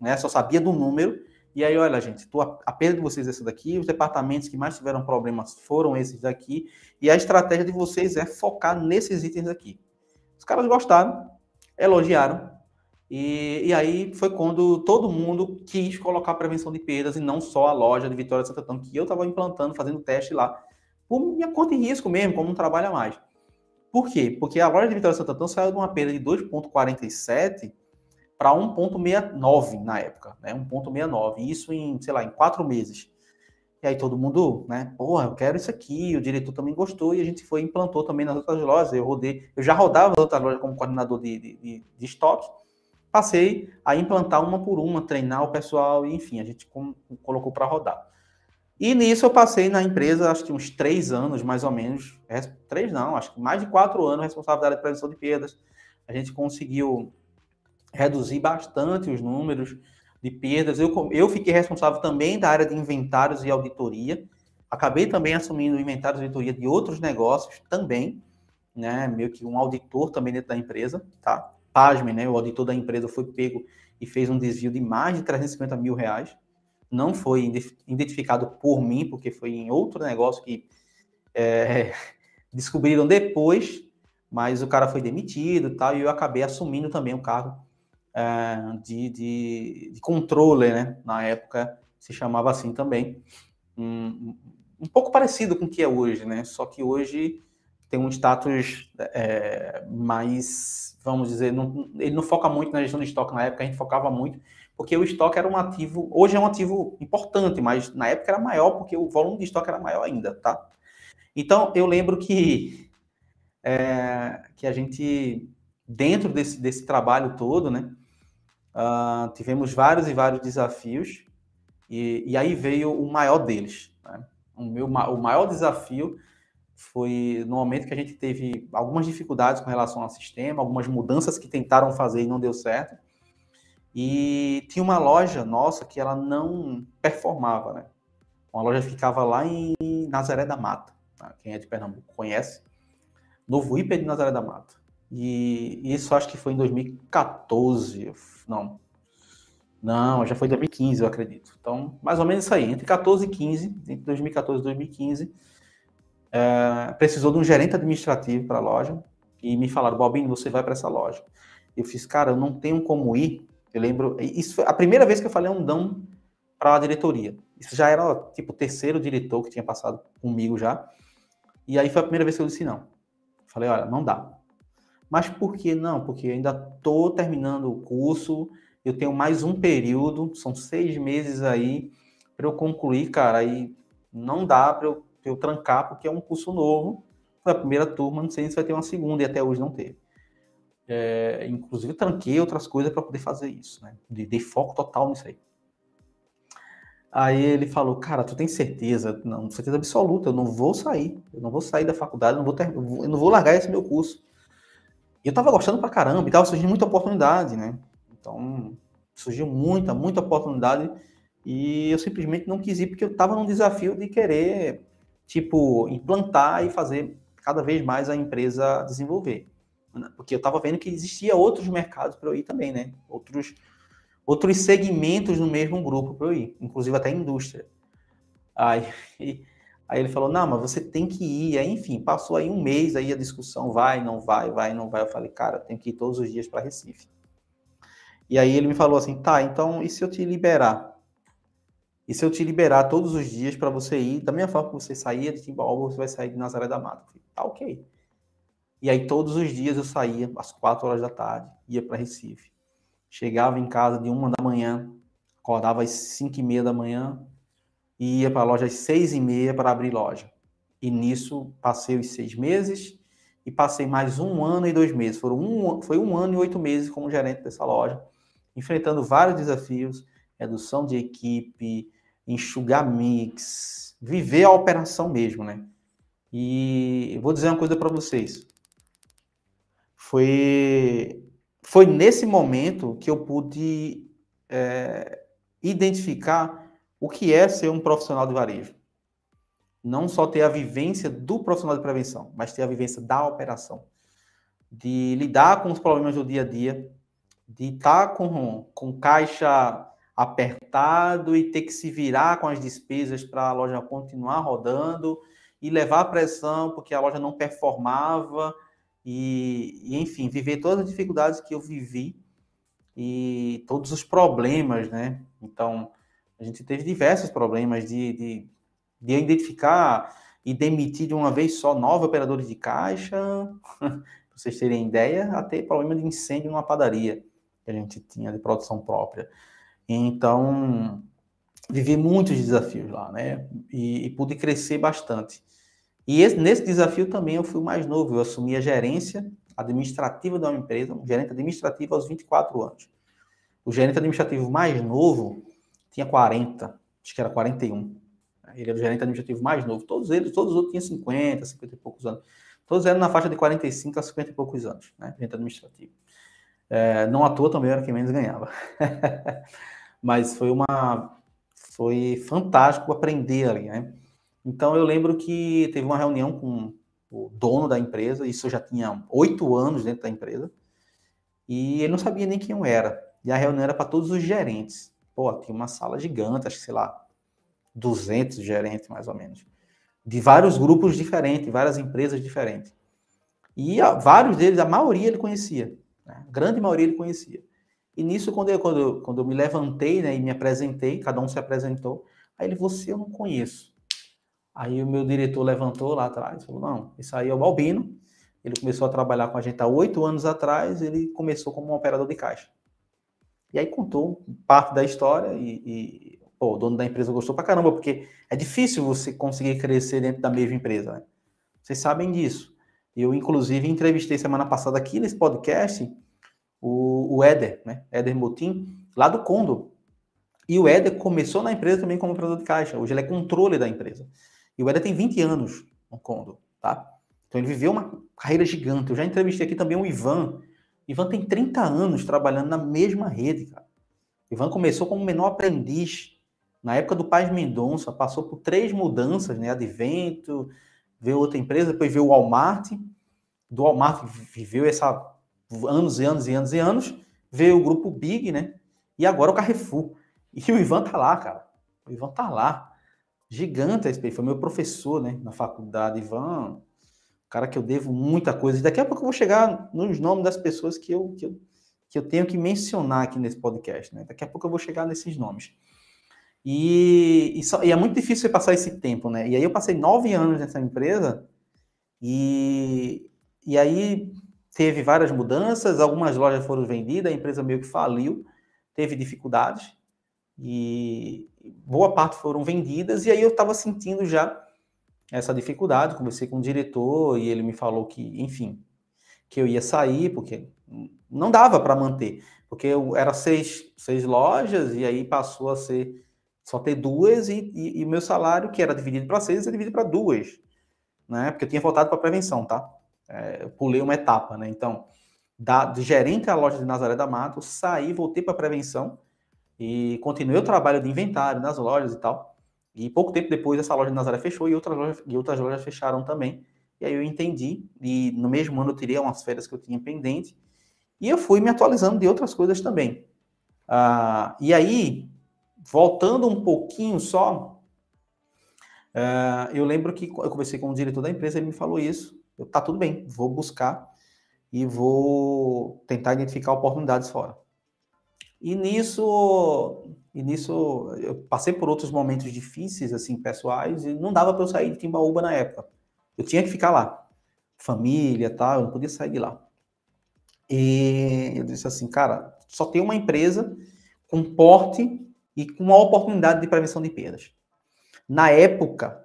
né? Só sabia do número. E aí, olha, gente, a perda de vocês é essa daqui, os departamentos que mais tiveram problemas foram esses daqui, e a estratégia de vocês é focar nesses itens aqui. Os caras gostaram, elogiaram, e, e aí foi quando todo mundo quis colocar prevenção de perdas e não só a loja de Vitória de Santo Antônio, que eu estava implantando, fazendo teste lá, por minha conta em risco mesmo, como não trabalha mais. Por quê? Porque a loja de Vitória Santo Antônio saiu de uma perda de 2,47 para 1,69 na época, né? 1,69. Isso em, sei lá, em quatro meses. E aí todo mundo, né? Porra, eu quero isso aqui. O diretor também gostou e a gente foi implantou também nas outras lojas. Eu rodei, eu já rodava nas outras lojas como coordenador de, de, de, de estoque. Passei a implantar uma por uma, treinar o pessoal e, enfim, a gente com, colocou para rodar. E nisso eu passei na empresa, acho que uns três anos, mais ou menos. Três não, acho que mais de quatro anos responsável da área de prevenção de perdas. A gente conseguiu reduzir bastante os números de perdas. Eu, eu fiquei responsável também da área de inventários e auditoria. Acabei também assumindo inventários e auditoria de outros negócios também, né? Meio que um auditor também dentro da empresa, tá? Pasmem, né? O auditor da empresa foi pego e fez um desvio de mais de 350 mil reais não foi identificado por mim, porque foi em outro negócio que é, descobriram depois, mas o cara foi demitido e tal, e eu acabei assumindo também o cargo é, de, de, de controller, né? Na época se chamava assim também. Um, um pouco parecido com o que é hoje, né? Só que hoje tem um status é, mais, vamos dizer, não, ele não foca muito na gestão de estoque. Na época a gente focava muito porque o estoque era um ativo, hoje é um ativo importante, mas na época era maior, porque o volume de estoque era maior ainda, tá? Então, eu lembro que, é, que a gente, dentro desse, desse trabalho todo, né, uh, tivemos vários e vários desafios, e, e aí veio o maior deles. Né? O, meu, o maior desafio foi no momento que a gente teve algumas dificuldades com relação ao sistema, algumas mudanças que tentaram fazer e não deu certo, e tinha uma loja nossa que ela não performava, né? Uma loja ficava lá em Nazaré da Mata. Tá? Quem é de Pernambuco conhece. Novo Hiper de Nazaré da Mata. E isso acho que foi em 2014. Não. Não, já foi 2015, eu acredito. Então, mais ou menos isso aí, entre 14 e 15, entre 2014 e 2015, é, precisou de um gerente administrativo para a loja e me falaram, Bobinho, você vai para essa loja. Eu fiz, cara, eu não tenho como ir. Eu lembro, isso foi a primeira vez que eu falei um não para a diretoria. Isso já era, tipo, o terceiro diretor que tinha passado comigo já. E aí foi a primeira vez que eu disse não. Falei, olha, não dá. Mas por que não? Porque eu ainda estou terminando o curso, eu tenho mais um período, são seis meses aí para eu concluir, cara, aí não dá para eu, eu, trancar, porque é um curso novo, foi a primeira turma, não sei se vai ter uma segunda, e até hoje não teve. É, inclusive, tranquei outras coisas para poder fazer isso, né? Dei foco total nisso aí. Aí ele falou, cara, tu tem certeza? Não, certeza absoluta, eu não vou sair, eu não vou sair da faculdade, eu não vou, ter, eu não vou largar esse meu curso. E eu tava gostando pra caramba, e tava surgindo muita oportunidade, né? Então, surgiu muita, muita oportunidade e eu simplesmente não quis ir porque eu estava num desafio de querer, tipo, implantar e fazer cada vez mais a empresa desenvolver. Porque eu estava vendo que existia outros mercados para eu ir também, né? Outros, outros segmentos no mesmo grupo para eu ir, inclusive até indústria. Aí, aí ele falou, não, mas você tem que ir. Aí, enfim, passou aí um mês aí a discussão, vai, não vai, vai, não vai. Eu falei, cara, tem que ir todos os dias para Recife. E aí ele me falou assim, tá, então e se eu te liberar? E se eu te liberar todos os dias para você ir, da mesma forma que você saía de Timbaúba, você vai sair de Nazaré da Mata. Falei, tá ok. E aí todos os dias eu saía às quatro horas da tarde, ia para Recife. Chegava em casa de uma da manhã, acordava às cinco e meia da manhã e ia para a loja às seis e meia para abrir loja. E nisso passei os seis meses e passei mais um ano e dois meses. Foram um, foi um ano e oito meses como gerente dessa loja enfrentando vários desafios, redução de equipe, enxugar mix, viver a operação mesmo, né? E vou dizer uma coisa para vocês. Foi, foi nesse momento que eu pude é, identificar o que é ser um profissional de varejo. Não só ter a vivência do profissional de prevenção, mas ter a vivência da operação. De lidar com os problemas do dia a dia, de estar tá com, com caixa apertado e ter que se virar com as despesas para a loja continuar rodando e levar pressão porque a loja não performava e, e, enfim, viver todas as dificuldades que eu vivi e todos os problemas, né? Então, a gente teve diversos problemas de, de, de identificar e demitir de uma vez só nove operadores de caixa, para vocês terem ideia, até problema de incêndio numa padaria que a gente tinha de produção própria. Então, vivi muitos desafios lá, né? E, e pude crescer bastante. E esse, nesse desafio também eu fui mais novo, eu assumi a gerência administrativa de uma empresa, um gerente administrativo aos 24 anos. O gerente administrativo mais novo tinha 40, acho que era 41. Ele era o gerente administrativo mais novo. Todos eles, todos os outros tinham 50, 50 e poucos anos. Todos eram na faixa de 45 a 50 e poucos anos, né? Gerente administrativo. É, não à toa também era quem menos ganhava. Mas foi uma. Foi fantástico aprender ali, né? Então eu lembro que teve uma reunião com o dono da empresa, isso eu já tinha oito anos dentro da empresa, e ele não sabia nem quem eu era. E a reunião era para todos os gerentes. Pô, tinha uma sala gigante, acho que sei lá, 200 gerentes mais ou menos, de vários grupos diferentes, várias empresas diferentes. E a, vários deles, a maioria ele conhecia. Né? A grande maioria ele conhecia. E nisso, quando eu, quando eu, quando eu me levantei né, e me apresentei, cada um se apresentou, aí ele, você eu não conheço. Aí o meu diretor levantou lá atrás, falou, não, isso aí é o Balbino, ele começou a trabalhar com a gente há oito anos atrás, ele começou como um operador de caixa. E aí contou parte da história e, e pô, o dono da empresa gostou pra caramba, porque é difícil você conseguir crescer dentro da mesma empresa, né? Vocês sabem disso. Eu, inclusive, entrevistei semana passada aqui nesse podcast o, o Éder, né? Éder Motim, lá do Condo. E o Éder começou na empresa também como operador de caixa. Hoje ele é controle da empresa. E o Éder tem 20 anos no Condo, tá? Então ele viveu uma carreira gigante. Eu já entrevistei aqui também o Ivan. O Ivan tem 30 anos trabalhando na mesma rede, cara. O Ivan começou como menor aprendiz. Na época do Paz Mendonça, passou por três mudanças, né? Advento, veio outra empresa, depois veio o Walmart, do Walmart viveu essa anos e anos e anos e anos, veio o grupo Big, né? E agora o Carrefour. E o Ivan tá lá, cara. O Ivan tá lá. Gigante a SPI. Foi meu professor, né, na faculdade. Ivan, cara que eu devo muita coisa. Daqui a pouco eu vou chegar nos nomes das pessoas que eu, que eu, que eu tenho que mencionar aqui nesse podcast, né? Daqui a pouco eu vou chegar nesses nomes. E, e, só, e, é muito difícil passar esse tempo, né? E aí eu passei nove anos nessa empresa e, e aí teve várias mudanças, algumas lojas foram vendidas, a empresa meio que faliu, teve dificuldades e boa parte foram vendidas e aí eu estava sentindo já essa dificuldade, conversei com o diretor e ele me falou que, enfim, que eu ia sair porque não dava para manter, porque eu, era seis, seis lojas e aí passou a ser só ter duas e, e, meu salário, que era dividido para seis, é dividido para duas, né? Porque eu tinha voltado para prevenção, tá? É, eu pulei uma etapa, né? Então, da, de gerente à loja de Nazaré da Mata, saí, voltei para prevenção e continuei o trabalho de inventário nas lojas e tal. E pouco tempo depois, essa loja de Nazaré fechou e outras lojas, e outras lojas fecharam também. E aí eu entendi, e no mesmo ano eu tirei umas férias que eu tinha pendente, e eu fui me atualizando de outras coisas também. Ah, e aí, voltando um pouquinho só, uh, eu lembro que eu conversei com o diretor da empresa, ele me falou isso. Eu, tá tudo bem, vou buscar e vou tentar identificar oportunidades fora. E nisso, e nisso eu passei por outros momentos difíceis, assim, pessoais, e não dava para eu sair de Timbaúba na época. Eu tinha que ficar lá. Família, tal, eu não podia sair de lá. E eu disse assim, cara, só tem uma empresa com porte e com uma oportunidade de prevenção de perdas. Na época,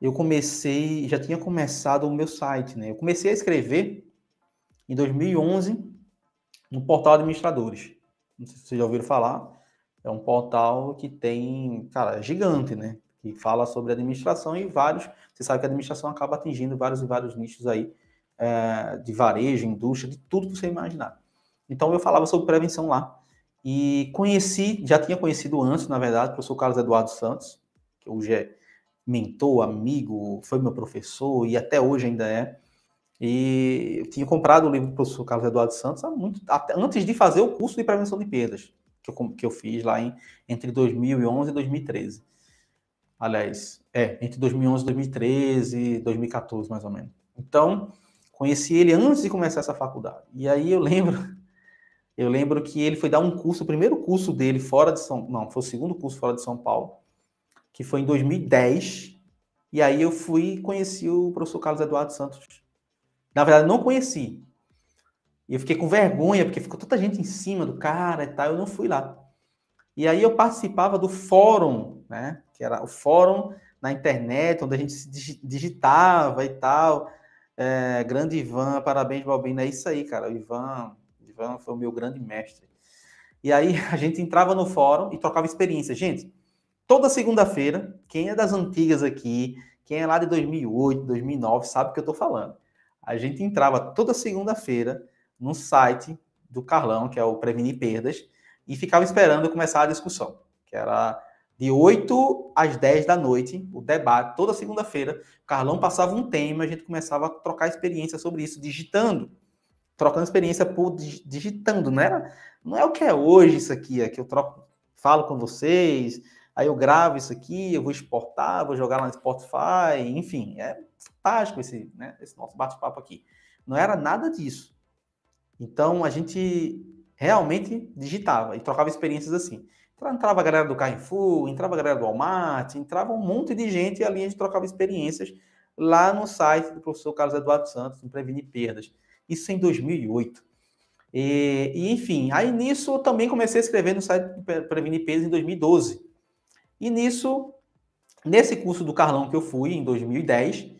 eu comecei, já tinha começado o meu site, né? Eu comecei a escrever em 2011 no portal Administradores. Não sei se vocês já ouviram falar. É um portal que tem, cara, é gigante, né? Que fala sobre administração e vários. Você sabe que a administração acaba atingindo vários e vários nichos aí é, de varejo, indústria, de tudo que você imaginar. Então eu falava sobre prevenção lá. E conheci, já tinha conhecido antes, na verdade, o professor Carlos Eduardo Santos, que hoje é mentor, amigo, foi meu professor e até hoje ainda é. E eu tinha comprado o livro do professor Carlos Eduardo Santos há muito, até, antes de fazer o curso de prevenção de perdas, que eu, que eu fiz lá em, entre 2011 e 2013. Aliás, é, entre 2011 e 2013, 2014, mais ou menos. Então, conheci ele antes de começar essa faculdade. E aí eu lembro eu lembro que ele foi dar um curso, o primeiro curso dele fora de São não, foi o segundo curso fora de São Paulo, que foi em 2010. E aí eu fui conheci o professor Carlos Eduardo Santos. Na verdade, não conheci. E eu fiquei com vergonha, porque ficou tanta gente em cima do cara e tal, eu não fui lá. E aí eu participava do fórum, né? Que era o fórum na internet, onde a gente se digitava e tal. É, grande Ivan, parabéns, Balbino. É isso aí, cara. O Ivan Ivan foi o meu grande mestre. E aí a gente entrava no fórum e trocava experiência. Gente, toda segunda-feira, quem é das antigas aqui, quem é lá de 2008, 2009, sabe o que eu estou falando. A gente entrava toda segunda-feira no site do Carlão, que é o Prevenir Perdas, e ficava esperando começar a discussão, que era de 8 às 10 da noite, o debate, toda segunda-feira. O Carlão passava um tema, a gente começava a trocar experiência sobre isso, digitando trocando experiência por digitando, não era, não é o que é hoje isso aqui, é que eu troco, falo com vocês, aí eu gravo isso aqui, eu vou exportar, vou jogar lá no Spotify, enfim, é fantástico esse, né, esse nosso bate-papo aqui. Não era nada disso. Então a gente realmente digitava e trocava experiências assim. Entrava a galera do Carrefour, entrava a galera do Walmart, entrava um monte de gente e ali a gente trocava experiências lá no site do professor Carlos Eduardo Santos, no Prevenir Perdas. Isso em 2008. E, e, enfim, aí nisso eu também comecei a escrever no site Prevenir Peso em 2012. E nisso, nesse curso do Carlão que eu fui em 2010,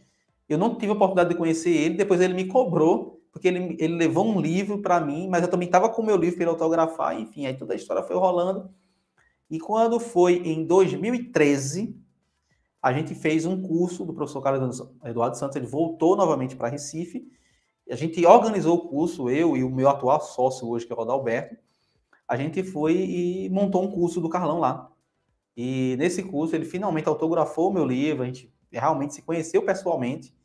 eu não tive a oportunidade de conhecer ele, depois ele me cobrou, porque ele, ele levou um livro para mim, mas eu também estava com o meu livro para ele autografar, enfim, aí toda a história foi rolando. E quando foi em 2013, a gente fez um curso do professor Carlos Eduardo Santos, ele voltou novamente para Recife, a gente organizou o curso, eu e o meu atual sócio hoje, que é o Rodalberto, a gente foi e montou um curso do Carlão lá. E nesse curso ele finalmente autografou o meu livro, a gente realmente se conheceu pessoalmente.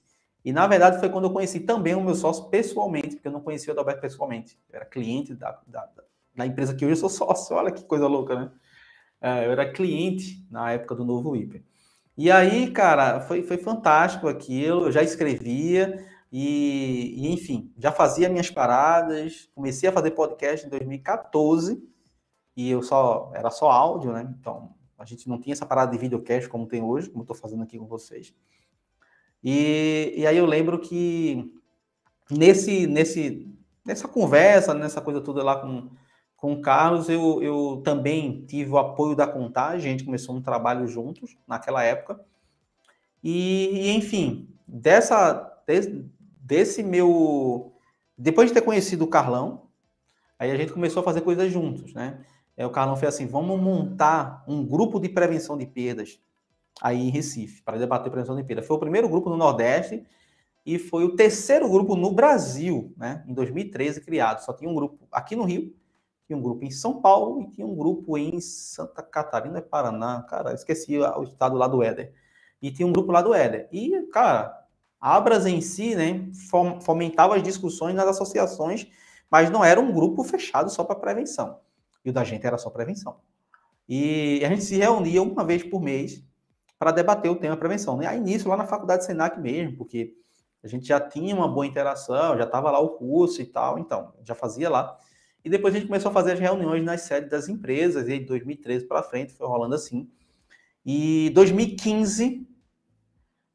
E na verdade foi quando eu conheci também o meu sócio pessoalmente, porque eu não conhecia o Adalberto pessoalmente. Eu era cliente da, da, da empresa que hoje eu sou sócio. Olha que coisa louca, né? É, eu era cliente na época do Novo Hiper. E aí, cara, foi, foi fantástico aquilo. Eu já escrevia e, e, enfim, já fazia minhas paradas. Comecei a fazer podcast em 2014 e eu só era só áudio, né? Então a gente não tinha essa parada de videocast como tem hoje, como estou fazendo aqui com vocês. E, e aí eu lembro que nesse, nesse, nessa conversa, nessa coisa toda lá com, com o Carlos, eu, eu também tive o apoio da Contagem, a gente começou um trabalho juntos naquela época. E, e enfim, dessa, desse, desse meu. Depois de ter conhecido o Carlão, aí a gente começou a fazer coisas juntos, né? É, o Carlão fez assim: vamos montar um grupo de prevenção de perdas aí em Recife, para debater prevenção de perdas. Foi o primeiro grupo no Nordeste e foi o terceiro grupo no Brasil, né? Em 2013 criado. Só tinha um grupo aqui no Rio, tinha um grupo em São Paulo e tinha um grupo em Santa Catarina Paraná. Cara, esqueci o estado lá do Éder. E tinha um grupo lá do Éder. E, cara, Abras em si, né, fomentava as discussões nas associações, mas não era um grupo fechado só para prevenção. E o da gente era só prevenção. E a gente se reunia uma vez por mês para debater o tema prevenção. Né? Aí, início, lá na faculdade Senac mesmo, porque a gente já tinha uma boa interação, já estava lá o curso e tal, então, já fazia lá. E depois a gente começou a fazer as reuniões nas sedes das empresas, e de 2013 para frente foi rolando assim. E 2015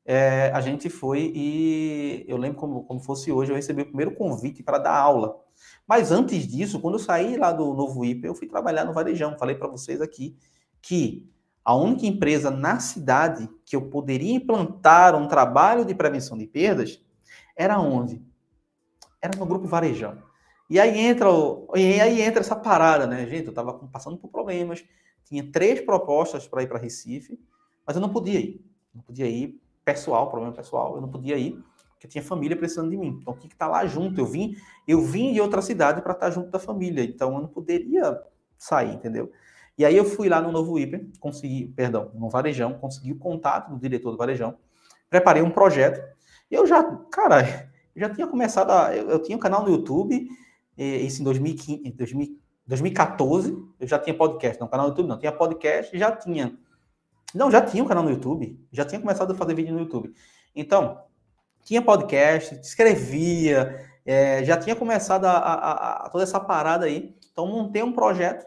é, a gente foi e eu lembro como, como fosse hoje, eu recebi o primeiro convite para dar aula. Mas antes disso, quando eu saí lá do Novo IP, eu fui trabalhar no Varejão. Falei para vocês aqui que a única empresa na cidade que eu poderia implantar um trabalho de prevenção de perdas era onde? Era no grupo Varejão. E aí entra, o, e aí entra essa parada, né, gente? Eu estava passando por problemas, tinha três propostas para ir para Recife, mas eu não podia ir. Não podia ir pessoal, problema pessoal, eu não podia ir, porque tinha família precisando de mim. Então, tinha que estar tá lá junto. Eu vim, eu vim de outra cidade para estar tá junto da família, então eu não poderia sair, entendeu? E aí eu fui lá no Novo Hiper, consegui, perdão, no Varejão, consegui o contato do diretor do Varejão, preparei um projeto, eu já, cara, eu já tinha começado a, eu, eu tinha um canal no YouTube, isso em 2015, 2014, eu já tinha podcast, não canal no YouTube não, tinha podcast, já tinha não, já tinha um canal no YouTube, já tinha começado a fazer vídeo no YouTube. Então, tinha podcast, escrevia, é, já tinha começado a, a, a, toda essa parada aí. Então, montei um projeto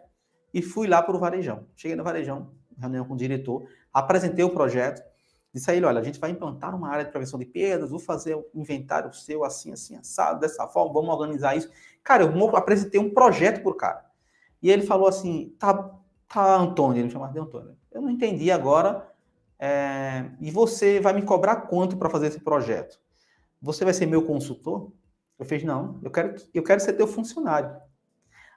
e fui lá para o Varejão. Cheguei no Varejão, reunião com o diretor, apresentei o projeto, disse a ele, olha, a gente vai implantar uma área de prevenção de perdas, vou fazer o um inventário seu assim, assim, assado, dessa forma, vamos organizar isso. Cara, eu apresentei um projeto por cara. E ele falou assim, tá, tá, Antônio, ele me chamava de Antônio. Eu não entendi agora. É, e você vai me cobrar quanto para fazer esse projeto? Você vai ser meu consultor? Eu fiz, não, eu quero, eu quero ser teu funcionário.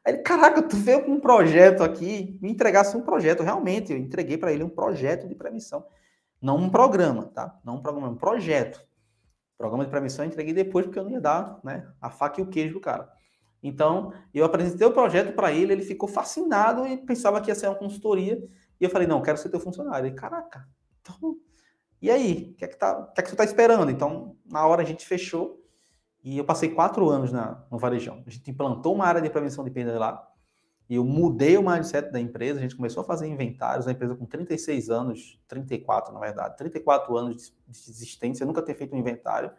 Aí ele, caraca, tu veio com um projeto aqui, me entregasse um projeto. Realmente, eu entreguei para ele um projeto de prevenção. Não um programa, tá? Não um programa, um projeto. Programa de prevenção eu entreguei depois, porque eu não ia dar né, a faca e o queijo do cara. Então, eu apresentei o projeto para ele, ele ficou fascinado e pensava que ia ser uma consultoria. E eu falei, não, quero ser teu funcionário. Ele, caraca, então, e aí? O que é que, tá, que, é que você está esperando? Então, na hora a gente fechou e eu passei quatro anos na, no varejão. A gente implantou uma área de prevenção de perda lá e eu mudei o mindset da empresa. A gente começou a fazer inventários. A empresa com 36 anos, 34 na verdade, 34 anos de, de existência, nunca ter feito um inventário.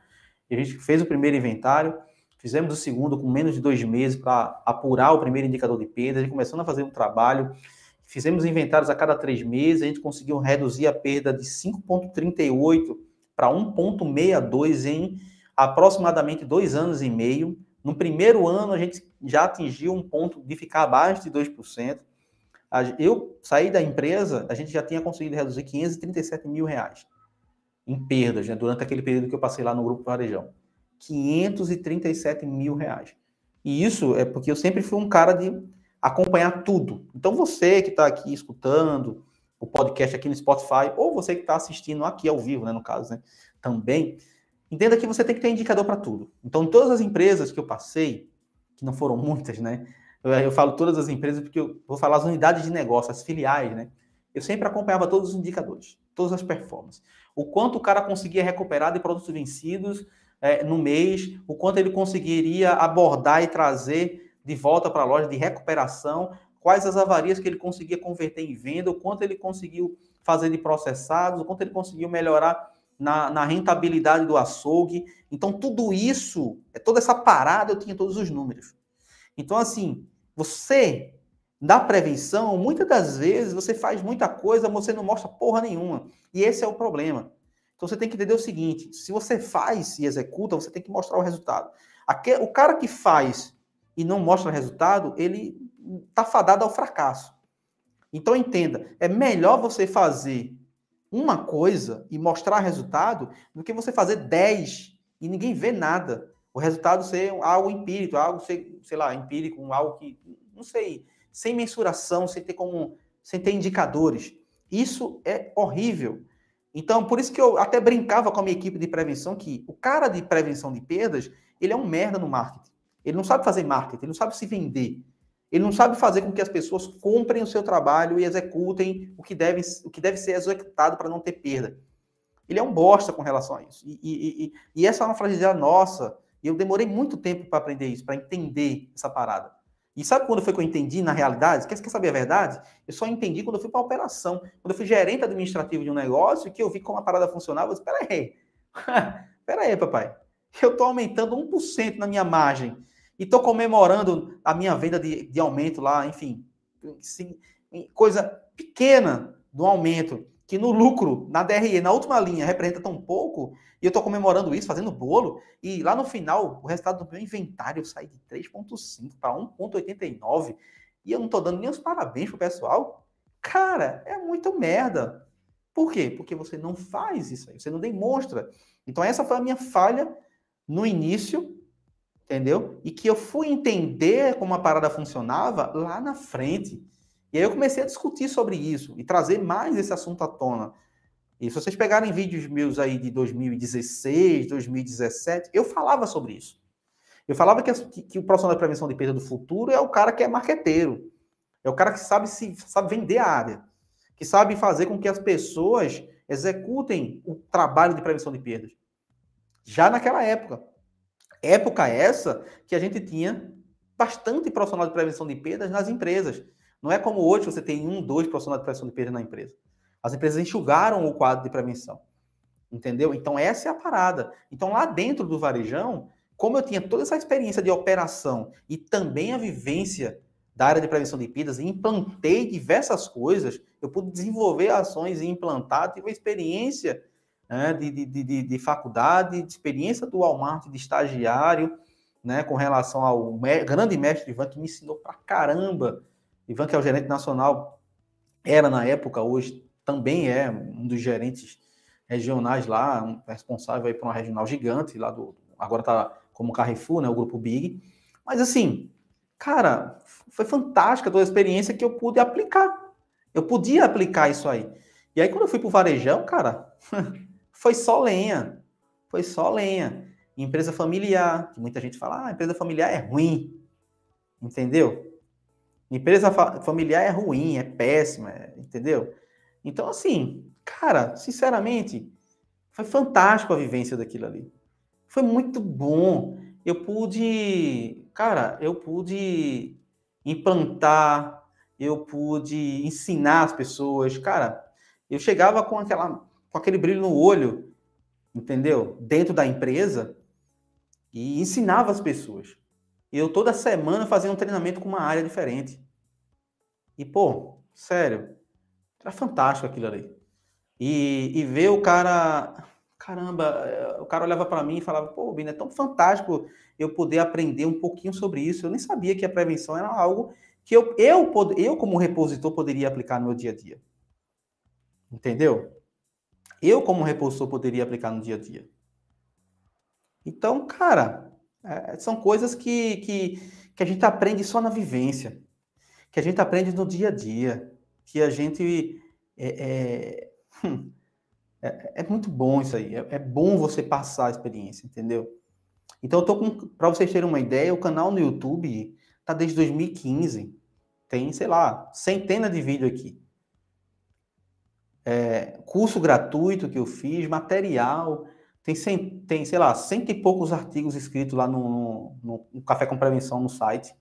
E a gente fez o primeiro inventário, fizemos o segundo com menos de dois meses para apurar o primeiro indicador de perda. A gente começou a fazer um trabalho Fizemos inventários a cada três meses, a gente conseguiu reduzir a perda de 5,38 para 1,62 em aproximadamente dois anos e meio. No primeiro ano, a gente já atingiu um ponto de ficar abaixo de 2%. Eu saí da empresa, a gente já tinha conseguido reduzir 537 mil reais em perdas, né, durante aquele período que eu passei lá no Grupo Varejão. 537 mil reais. E isso é porque eu sempre fui um cara de acompanhar tudo. Então, você que está aqui escutando o podcast aqui no Spotify, ou você que está assistindo aqui ao vivo, né, no caso, né, também, entenda que você tem que ter indicador para tudo. Então, todas as empresas que eu passei, que não foram muitas, né, eu, eu falo todas as empresas porque eu vou falar as unidades de negócio, as filiais, né, eu sempre acompanhava todos os indicadores, todas as performances. O quanto o cara conseguia recuperar de produtos vencidos é, no mês, o quanto ele conseguiria abordar e trazer de volta para a loja, de recuperação, quais as avarias que ele conseguia converter em venda, o quanto ele conseguiu fazer de processados, o quanto ele conseguiu melhorar na, na, rentabilidade do açougue. Então, tudo isso, é toda essa parada, eu tinha todos os números. Então, assim, você, da prevenção, muitas das vezes, você faz muita coisa, você não mostra porra nenhuma. E esse é o problema. Então, você tem que entender o seguinte: se você faz e executa, você tem que mostrar o resultado. O cara que faz e não mostra resultado, ele está fadado ao fracasso. Então, entenda: é melhor você fazer uma coisa e mostrar resultado do que você fazer 10 e ninguém vê nada. O resultado ser algo empírico, algo, ser, sei lá, empírico, algo que, não sei, sem mensuração, sem ter como, sem ter indicadores. Isso é horrível. Então, por isso que eu até brincava com a minha equipe de prevenção que o cara de prevenção de perdas, ele é um merda no marketing. Ele não sabe fazer marketing, ele não sabe se vender. Ele não sabe fazer com que as pessoas comprem o seu trabalho e executem o que deve, o que deve ser executado para não ter perda. Ele é um bosta com relação a isso. E, e, e, e essa é uma fragilidade nossa. E eu demorei muito tempo para aprender isso, para entender essa parada. E sabe quando foi que eu entendi na realidade? Quer, quer saber a verdade? Eu só entendi quando eu fui para a operação. Quando eu fui gerente administrativo de um negócio, que eu vi como a parada funcionava. Eu disse, peraí, peraí, papai. Eu estou aumentando 1% na minha margem e estou comemorando a minha venda de, de aumento lá, enfim, sim, coisa pequena do aumento, que no lucro, na DRE, na última linha, representa tão pouco, e eu estou comemorando isso, fazendo bolo, e lá no final, o resultado do meu inventário sai de 3,5 para 1,89, e eu não estou dando nem os parabéns pro pessoal. Cara, é muito merda. Por quê? Porque você não faz isso aí, você não demonstra. Então, essa foi a minha falha no início entendeu? E que eu fui entender como a parada funcionava lá na frente. E aí eu comecei a discutir sobre isso e trazer mais esse assunto à tona. E se vocês pegarem vídeos meus aí de 2016, 2017, eu falava sobre isso. Eu falava que, que, o profissional da prevenção de perda do futuro é o cara que é marqueteiro. É o cara que sabe se sabe vender a área, que sabe fazer com que as pessoas executem o trabalho de prevenção de perdas. Já naquela época. Época essa que a gente tinha bastante profissional de prevenção de perdas nas empresas. Não é como hoje você tem um, dois profissionais de prevenção de perdas na empresa. As empresas enxugaram o quadro de prevenção. Entendeu? Então, essa é a parada. Então, lá dentro do varejão, como eu tinha toda essa experiência de operação e também a vivência da área de prevenção de perdas, implantei diversas coisas, eu pude desenvolver ações e implantar, tive uma experiência né, de, de, de, de, faculdade, de experiência do Walmart, de estagiário, né, com relação ao me grande mestre Ivan, que me ensinou pra caramba. Ivan, que é o gerente nacional, era na época, hoje também é um dos gerentes regionais lá, um responsável aí por uma regional gigante, lá do. Agora está como Carrefour, né, o grupo Big. Mas assim, cara, foi fantástica toda a experiência que eu pude aplicar. Eu podia aplicar isso aí. E aí, quando eu fui pro varejão, cara, foi só lenha. Foi só lenha. Empresa familiar, que muita gente fala, ah, empresa familiar é ruim. Entendeu? Empresa fa familiar é ruim, é péssima, é, entendeu? Então, assim, cara, sinceramente, foi fantástico a vivência daquilo ali. Foi muito bom. Eu pude, cara, eu pude implantar, eu pude ensinar as pessoas. Cara, eu chegava com aquela com aquele brilho no olho, entendeu? Dentro da empresa e ensinava as pessoas. Eu toda semana fazia um treinamento com uma área diferente. E, pô, sério, era fantástico aquilo ali. E, e ver o cara, caramba, eh, o cara olhava para mim e falava, pô, Bina, é tão fantástico eu poder aprender um pouquinho sobre isso. Eu nem sabia que a prevenção era algo que eu, eu, eu como repositor, poderia aplicar no meu dia a dia. Entendeu? Eu, como repositor, poderia aplicar no dia a dia. Então, cara, é, são coisas que, que, que a gente aprende só na vivência, que a gente aprende no dia a dia, que a gente. É, é, hum, é, é muito bom isso aí, é, é, bom você passar a experiência, entendeu? Então, eu tô com. Para vocês terem uma ideia, o canal no YouTube tá desde 2015. Tem, sei lá, centenas de vídeos aqui é, curso gratuito que eu fiz, material, tem, cem, tem, sei lá, cento e poucos artigos escritos lá no, no, no Café com Prevenção no site.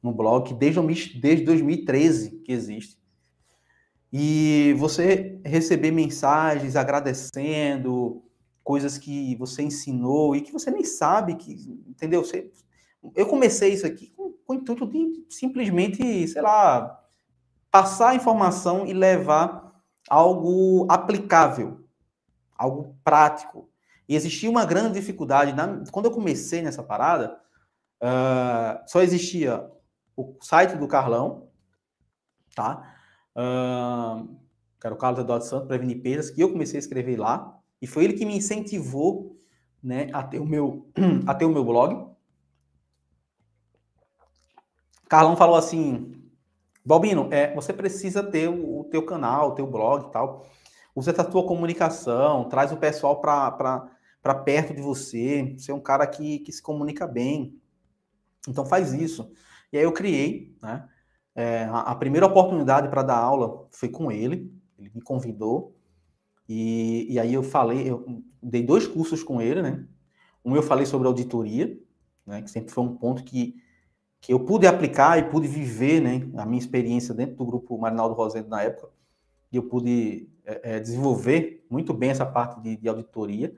no blog, desde, desde 2013 que existe. E você receber mensagens agradecendo coisas que você ensinou e que você nem sabe que, entendeu? Você, eu comecei isso aqui com, com o intuito de simplesmente, sei lá, passar a informação e levar algo aplicável, algo prático. E existia uma grande dificuldade. Na, quando eu comecei nessa parada, uh, só existia o site do Carlão, tá? Uh, que era o Carlos Eduardo Santos, Prevenir Perdas, que eu comecei a escrever lá. E foi ele que me incentivou né, a, ter o meu, a ter o meu blog. Carlão falou assim, Balbino, é, você precisa ter o, o teu canal, o teu blog e tal. Usa essa tua comunicação, traz o pessoal para perto de você. Você é um cara que, que se comunica bem. Então faz isso. E aí eu criei, né? É, a, a, primeira oportunidade para dar aula foi com ele. Ele me convidou. E, e aí eu falei, eu dei dois cursos com ele, né? Um eu falei sobre auditoria, né? Que sempre foi um ponto que que eu pude aplicar e pude viver, né, a minha experiência dentro do grupo Marinaldo Rosendo na época, e eu pude é, é, desenvolver muito bem essa parte de, de auditoria.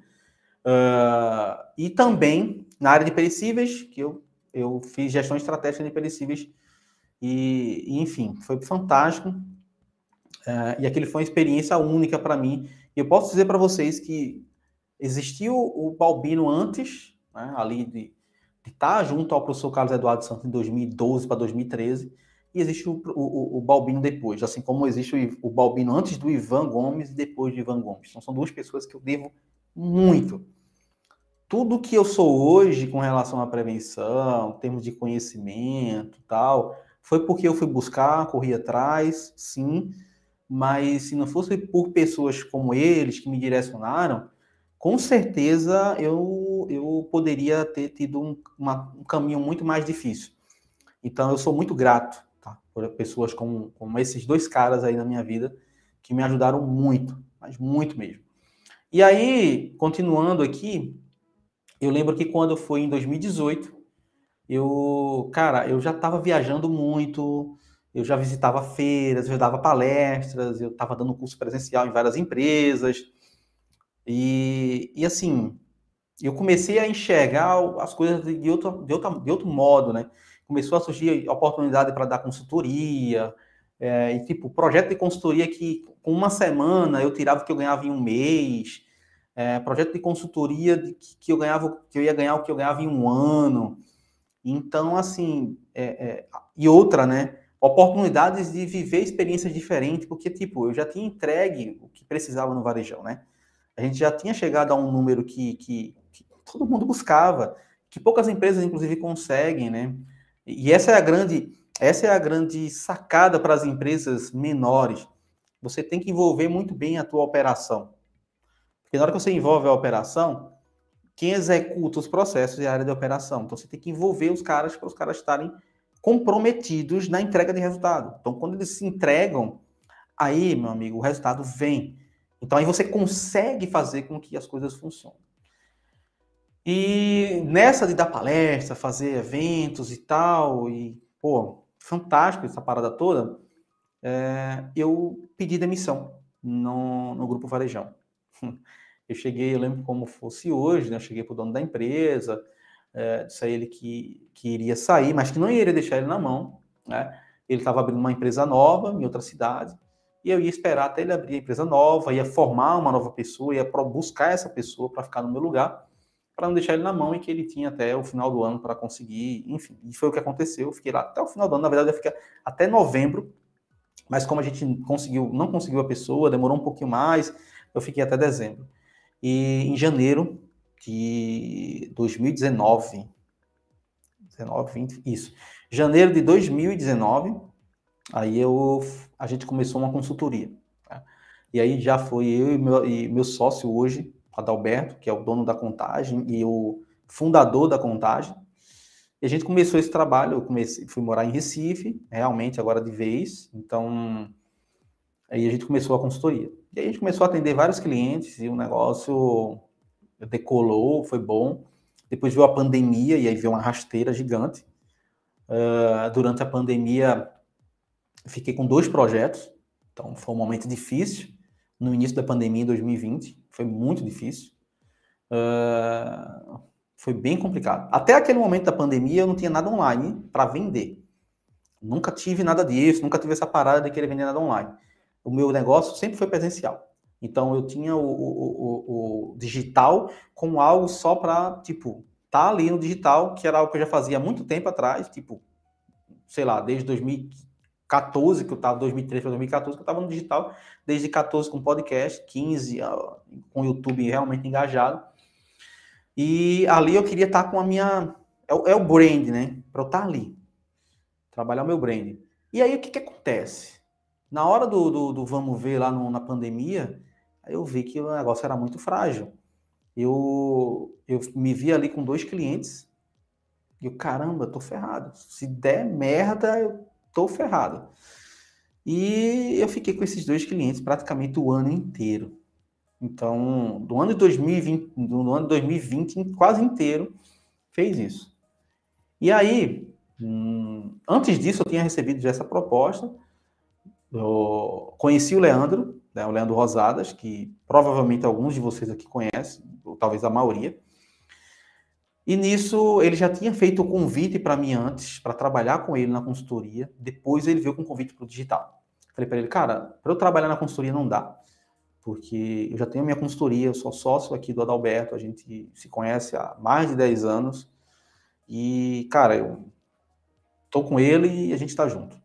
Uh, e também na área de perecíveis, que eu, eu fiz gestão estratégica de perecíveis, e, e enfim, foi fantástico. Uh, e aquele foi uma experiência única para mim. E eu posso dizer para vocês que existiu o Balbino antes, né, ali de está junto ao professor Carlos Eduardo Santos em 2012 para 2013, e existe o, o, o, Balbino depois, assim como existe o, o, Balbino antes do Ivan Gomes e depois do Ivan Gomes. Então, são duas pessoas que eu devo muito. Tudo que eu sou hoje com relação à prevenção, termos de conhecimento tal, foi porque eu fui buscar, corri atrás, sim, mas se não fosse por pessoas como eles que me direcionaram, com certeza eu, eu poderia ter tido um, uma, um caminho muito mais difícil. Então, eu sou muito grato tá, por pessoas como, como esses dois caras aí na minha vida, que me ajudaram muito, mas muito mesmo. E aí, continuando aqui, eu lembro que quando foi em 2018, eu, cara, eu já estava viajando muito, eu já visitava feiras, eu dava palestras, eu estava dando curso presencial em várias empresas, e, e assim, eu comecei a enxergar as coisas de outro, de outro, de outro modo, né? Começou a surgir oportunidade para dar consultoria, é, e tipo, projeto de consultoria que com uma semana eu tirava o que eu ganhava em um mês, é, projeto de consultoria de que, que, eu ganhava, que eu ia ganhar o que eu ganhava em um ano. Então, assim, é, é e outra, né? Oportunidades de viver experiências diferentes, porque, tipo, eu já tinha entregue o que precisava no varejão, né? A gente já tinha chegado a um número que, que, que todo mundo buscava, que poucas empresas, inclusive, conseguem, né? E essa é a grande, essa é a grande sacada para as empresas menores. Você tem que envolver muito bem a tua operação. Porque na hora que você envolve a operação, quem executa os processos é a área de operação. Então você tem que envolver os caras para os caras estarem comprometidos na entrega de resultado. Então quando eles se entregam, aí, meu amigo, o resultado vem. Então aí você consegue fazer com que as coisas funcionem. E nessa de dar palestra, fazer eventos e tal, e pô, fantástico essa parada toda, é, eu pedi demissão no, no grupo Varejão. Eu cheguei, eu lembro como fosse hoje, né? Eu cheguei para o dono da empresa, é, disse a ele que, que iria sair, mas que não iria deixar ele na mão, né? Ele estava abrindo uma empresa nova em outra cidade, e eu ia esperar até ele abrir a empresa nova, ia formar uma nova pessoa, ia buscar essa pessoa para ficar no meu lugar, para não deixar ele na mão e que ele tinha até o final do ano para conseguir, enfim. E foi o que aconteceu. Eu fiquei lá até o final do ano, na verdade, eu fiquei até novembro, mas como a gente conseguiu, não conseguiu a pessoa, demorou um pouquinho mais, eu fiquei até dezembro. E em janeiro de 2019, 19, 20, isso. Janeiro de 2019, Aí eu, a gente começou uma consultoria. Tá? E aí já foi eu e meu, e meu sócio hoje, Adalberto, que é o dono da contagem e o fundador da contagem. E a gente começou esse trabalho, eu comecei, fui morar em Recife, realmente agora de vez. Então, aí a gente começou a consultoria. E aí a gente começou a atender vários clientes e o negócio decolou, foi bom. Depois veio a pandemia e aí veio uma rasteira gigante. Uh, durante a pandemia, fiquei com dois projetos, então foi um momento difícil. No início da pandemia, em 2020, foi muito difícil. Uh, foi bem complicado. Até aquele momento da pandemia, eu não tinha nada online para vender. Nunca tive nada disso, nunca tive essa parada de querer vender nada online. O meu negócio sempre foi presencial. Então eu tinha o, o, o, o digital como algo só para, tipo, tá ali no digital, que era algo que eu já fazia há muito tempo atrás, tipo, sei lá, desde 2014, que eu estava, 2013 para 2014, que eu estava no digital, desde 14 com podcast, 15 com o YouTube realmente engajado. E ali eu queria estar com a minha. É o, é o brand, né? Para eu estar ali. Trabalhar o meu brand. E aí o que, que acontece? Na hora do, do, do vamos ver lá no, na pandemia, eu vi que o negócio era muito frágil. Eu, eu me vi ali com dois clientes e eu, caramba, tô ferrado. Se der merda, eu tô ferrado. E eu fiquei com esses dois clientes praticamente o ano inteiro. Então, do ano de 2020, do ano de 2020 quase inteiro, fez isso. E aí, hum, antes disso, eu tinha recebido já essa proposta. Eu conheci o Leandro, né, o Leandro Rosadas, que provavelmente alguns de vocês aqui conhecem, ou talvez a maioria. E nisso ele já tinha feito o convite para mim antes, para trabalhar com ele na consultoria. Depois ele veio com o convite para o digital. Falei para ele, cara, para eu trabalhar na consultoria não dá, porque eu já tenho minha consultoria, eu sou sócio aqui do Adalberto, a gente se conhece há mais de 10 anos. E, cara, eu tô com ele e a gente está junto.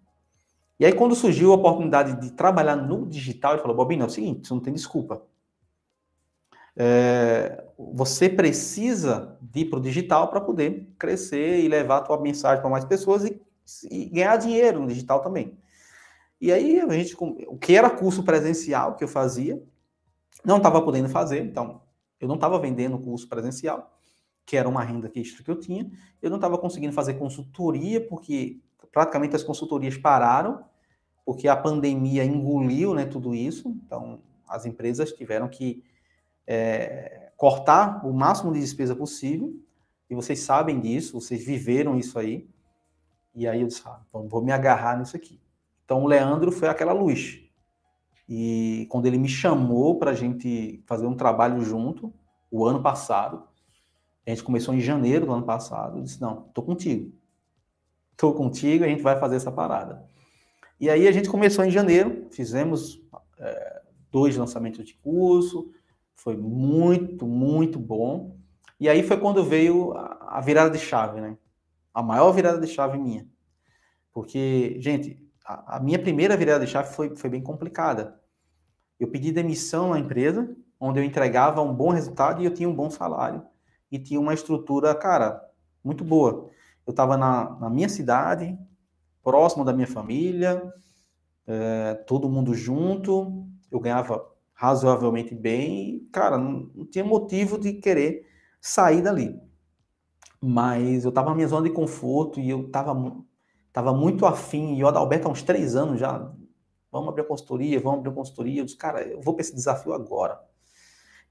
E aí, quando surgiu a oportunidade de trabalhar no digital, ele falou: Bobinho, é o seguinte, você não tem desculpa. É, você precisa ir para o digital para poder crescer e levar a tua mensagem para mais pessoas e, e, ganhar dinheiro no digital também. E aí, a gente, o que era curso presencial que eu fazia, não estava podendo fazer, então eu não estava vendendo curso presencial, que era uma renda extra que eu tinha, eu não estava conseguindo fazer consultoria, porque praticamente as consultorias pararam, porque a pandemia engoliu né, tudo isso, então as empresas tiveram que é, cortar o máximo de despesa possível, e vocês sabem disso, vocês viveram isso aí, e aí eu disse, ah, vou me agarrar nisso aqui. Então o Leandro foi aquela luz, e quando ele me chamou para a gente fazer um trabalho junto, o ano passado, a gente começou em janeiro do ano passado, eu disse, não, tô contigo, tô contigo, a gente vai fazer essa parada. E aí a gente começou em janeiro, fizemos é, dois lançamentos de curso, foi muito, muito bom. E aí foi quando veio a, virada de chave, né? A maior virada de chave minha. Porque, gente, a, a minha primeira virada de chave foi, foi bem complicada. Eu pedi demissão na empresa, onde eu entregava um bom resultado e eu tinha um bom salário. E tinha uma estrutura, cara, muito boa. Eu estava na, na minha cidade, próximo da minha família, é, todo mundo junto, eu ganhava razoavelmente bem, e, cara, não, não tinha motivo de querer sair dali. Mas eu estava na minha zona de conforto e eu estava tava muito afim, e o Adalberto há uns três anos já, vamos abrir a consultoria, vamos abrir a consultoria, eu disse, cara, eu vou para esse desafio agora.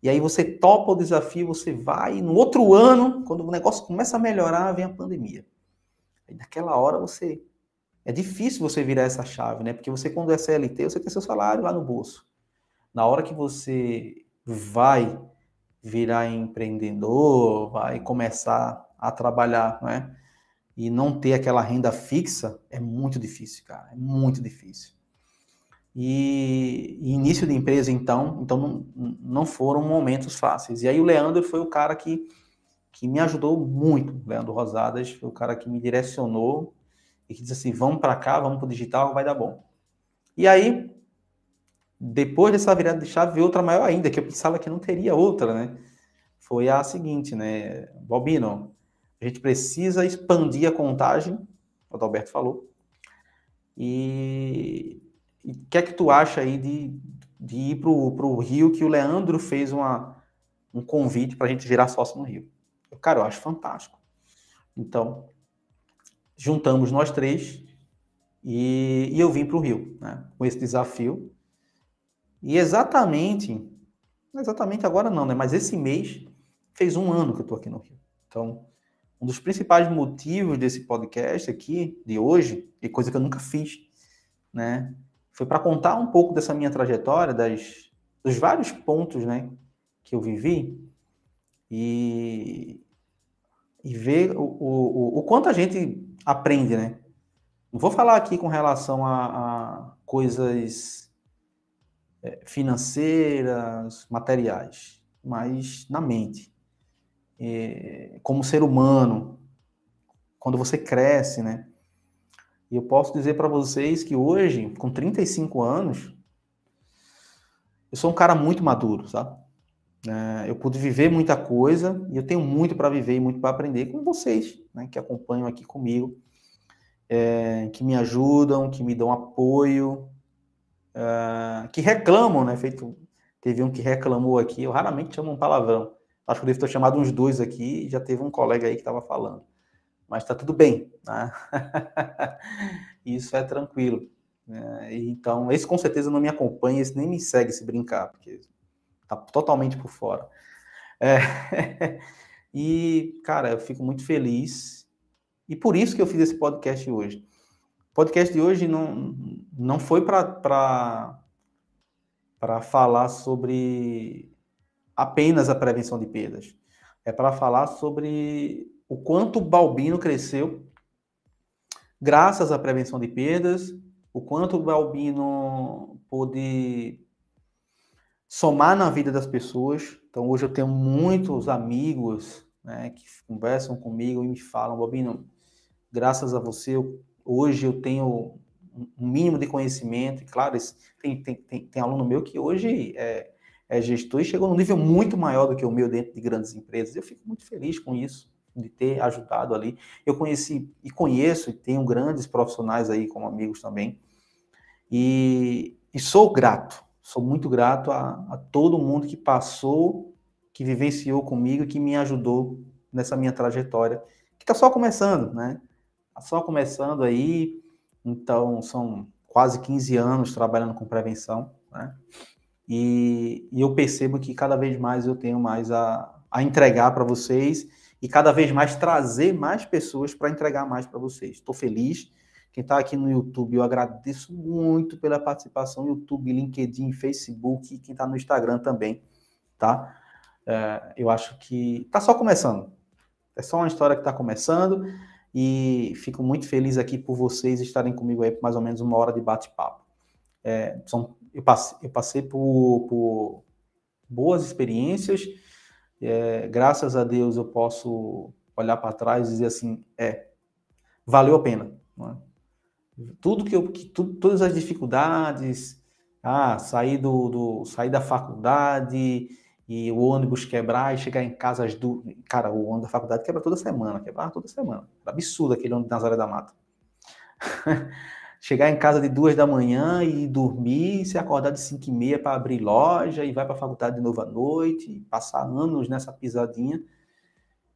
E aí você topa o desafio, você vai, e no outro ano, quando o negócio começa a melhorar, vem a pandemia. Aí naquela hora você é difícil você virar essa chave, né? Porque você, quando é CLT, você tem seu salário lá no bolso. Na hora que você vai virar empreendedor, vai começar a trabalhar, né? E não ter aquela renda fixa, é muito difícil, cara. É muito difícil. E, início de empresa, então, então não, não foram momentos fáceis. E aí o Leandro foi o cara que, que me ajudou muito. Leandro Rosadas foi o cara que me direcionou e que diz assim: vamos para cá, vamos para o digital, vai dar bom. E aí, depois dessa virada de chave, veio outra maior ainda, que eu pensava que não teria outra, né? Foi a seguinte, né? Bobino, a gente precisa expandir a contagem, o Adalberto falou. E o que é que tu acha aí de, de ir para o Rio, que o Leandro fez uma, um convite para a gente virar sócio no Rio? Cara, eu acho fantástico. Então, juntamos nós três e, e eu vim para o Rio, né, com esse desafio. E exatamente, exatamente agora não, né, mas esse mês fez um ano que eu estou aqui no Rio. Então, um dos principais motivos desse podcast aqui, de hoje, e coisa que eu nunca fiz, né? Foi para contar um pouco dessa minha trajetória, das, dos vários pontos, né, que eu vivi, e, e ver o, o, o quanto a gente aprende, né? Não vou falar aqui com relação a, a coisas financeiras, materiais, mas na mente é, como ser humano, quando você cresce, né? E eu posso dizer para vocês que hoje, com 35 anos, eu sou um cara muito maduro, sabe? É, eu pude viver muita coisa e eu tenho muito para viver e muito para aprender com vocês, né, que acompanham aqui comigo, é, que me ajudam, que me dão apoio, é, que reclamam, né? Feito, teve um que reclamou aqui, eu raramente chamo um palavrão, Acho que eu devo ter chamado uns dois aqui, já teve um colega aí que estava falando. Mas está tudo bem, né? Isso é tranquilo. Né? Então, esse com certeza não me acompanha, esse nem me segue se brincar, porque está totalmente por fora. É... e, cara, eu fico muito feliz. E por isso que eu fiz esse podcast hoje. O podcast de hoje não, não foi para falar sobre apenas a prevenção de perdas. É para falar sobre o quanto o Balbino cresceu graças à prevenção de perdas, o quanto o Balbino pôde somar na vida das pessoas. Então, hoje eu tenho muitos amigos né, que conversam comigo e me falam, Balbino, graças a você, hoje eu tenho um mínimo de conhecimento. E, claro, tem, tem, tem, tem aluno meu que hoje é, é, gestor e chegou num nível muito maior do que o meu dentro de grandes empresas. Eu fico muito feliz com isso, de ter ajudado ali. Eu conheci e conheço e tenho grandes profissionais aí como amigos também. E, e sou grato, sou muito grato a, a todo mundo que passou, que vivenciou comigo, que me ajudou nessa minha trajetória, que está só começando, né? Está só começando aí, então são quase 15 anos trabalhando com prevenção, né? E, e, eu percebo que cada vez mais eu tenho mais a, a entregar para vocês e cada vez mais trazer mais pessoas para entregar mais para vocês. Estou feliz. Quem está aqui no YouTube, eu agradeço muito pela participação. YouTube, LinkedIn, Facebook, quem está no Instagram também, tá? É, eu acho que está só começando. É só uma história que está começando e fico muito feliz aqui por vocês estarem comigo aí por mais ou menos uma hora de bate-papo. É, são eu passei, eu passei por, por boas experiências. É, graças a Deus eu posso olhar para trás e dizer assim, é, valeu a pena. É? Tudo que eu, que, tudo, todas as dificuldades, ah, sair do, do, sair da faculdade e o ônibus quebrar e chegar em casa às duas, cara, o ônibus da faculdade quebra toda semana, quebrava toda semana, absurdo aquele ônibus de Nazaré da Mata. chegar em casa de duas da manhã e dormir, se acordar de cinco e meia para abrir loja e vai para a faculdade de novo à noite, passar anos nessa pisadinha.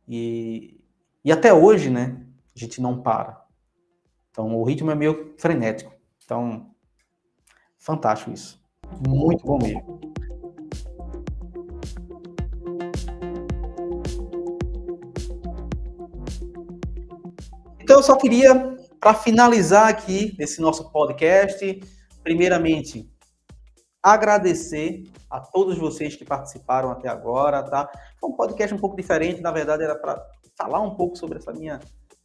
E, e até hoje, né, a gente não para. Então, o ritmo é meio frenético. Então, fantástico isso. Muito bom mesmo. Então, eu só queria para finalizar aqui esse nosso podcast, primeiramente, agradecer a todos vocês que participaram até agora, tá? Foi um podcast um pouco diferente, na verdade era para falar um pouco sobre essa minha,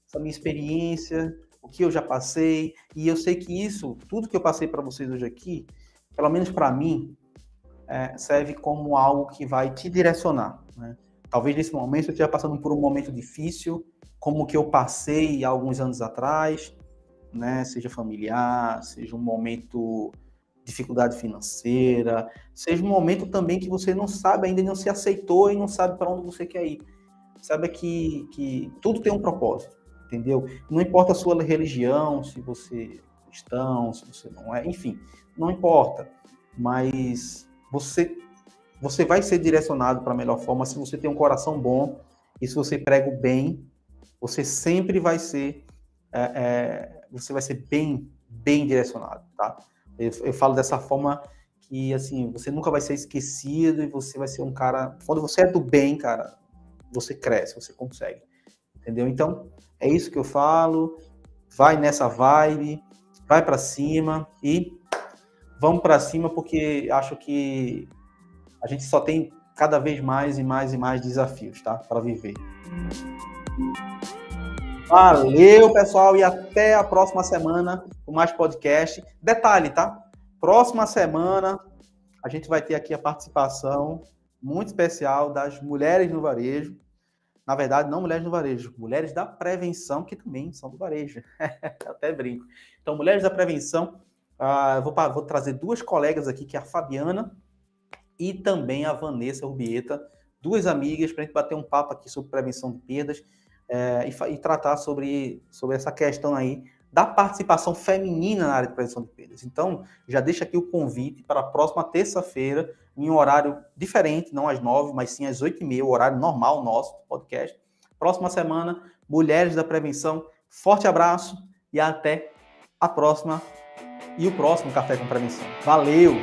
essa minha experiência, o que eu já passei, e eu sei que isso, tudo que eu passei para vocês hoje aqui, pelo menos para mim, é, serve como algo que vai te direcionar, né? Talvez nesse momento eu esteja passando por um momento difícil, como que eu passei alguns anos atrás, né? Seja familiar, seja um momento dificuldade financeira, seja um momento também que você não sabe ainda não se aceitou e não sabe para onde você quer ir. Sabe que, que tudo tem um propósito, entendeu? Não importa a sua religião, se você é cristão, se você não é, enfim, não importa. Mas você você vai ser direcionado para a melhor forma se você tem um coração bom e se você prega o bem você sempre vai ser, é, é, você vai ser bem, bem direcionado, tá? Eu, eu, falo dessa forma que, assim, você nunca vai ser esquecido e você vai ser um cara, quando você é do bem, cara, você cresce, você consegue. Entendeu? Então, é isso que eu falo. Vai nessa vibe, vai para cima e vamos para cima porque acho que a gente só tem cada vez mais e mais e mais desafios, tá? Para viver. Valeu, pessoal, e até a próxima semana com mais podcast. Detalhe, tá? Próxima semana a gente vai ter aqui a participação muito especial das mulheres no varejo. Na verdade, não mulheres no varejo, mulheres da prevenção, que também são do varejo. Até brinco. Então, mulheres da prevenção, uh, vou, vou, trazer duas colegas aqui, que é a Fabiana e também a Vanessa Rubieta, duas amigas, para a gente bater um papo aqui sobre prevenção de perdas é, e, e, tratar sobre, sobre essa questão aí da participação feminina na área de prevenção de perdas. Então, já deixa aqui o convite para a próxima terça-feira, em um horário diferente, não às nove, mas sim às oito e meia, o horário normal nosso do podcast. Próxima semana, Mulheres da Prevenção. Forte abraço e até a próxima e o próximo Café com Prevenção. Valeu!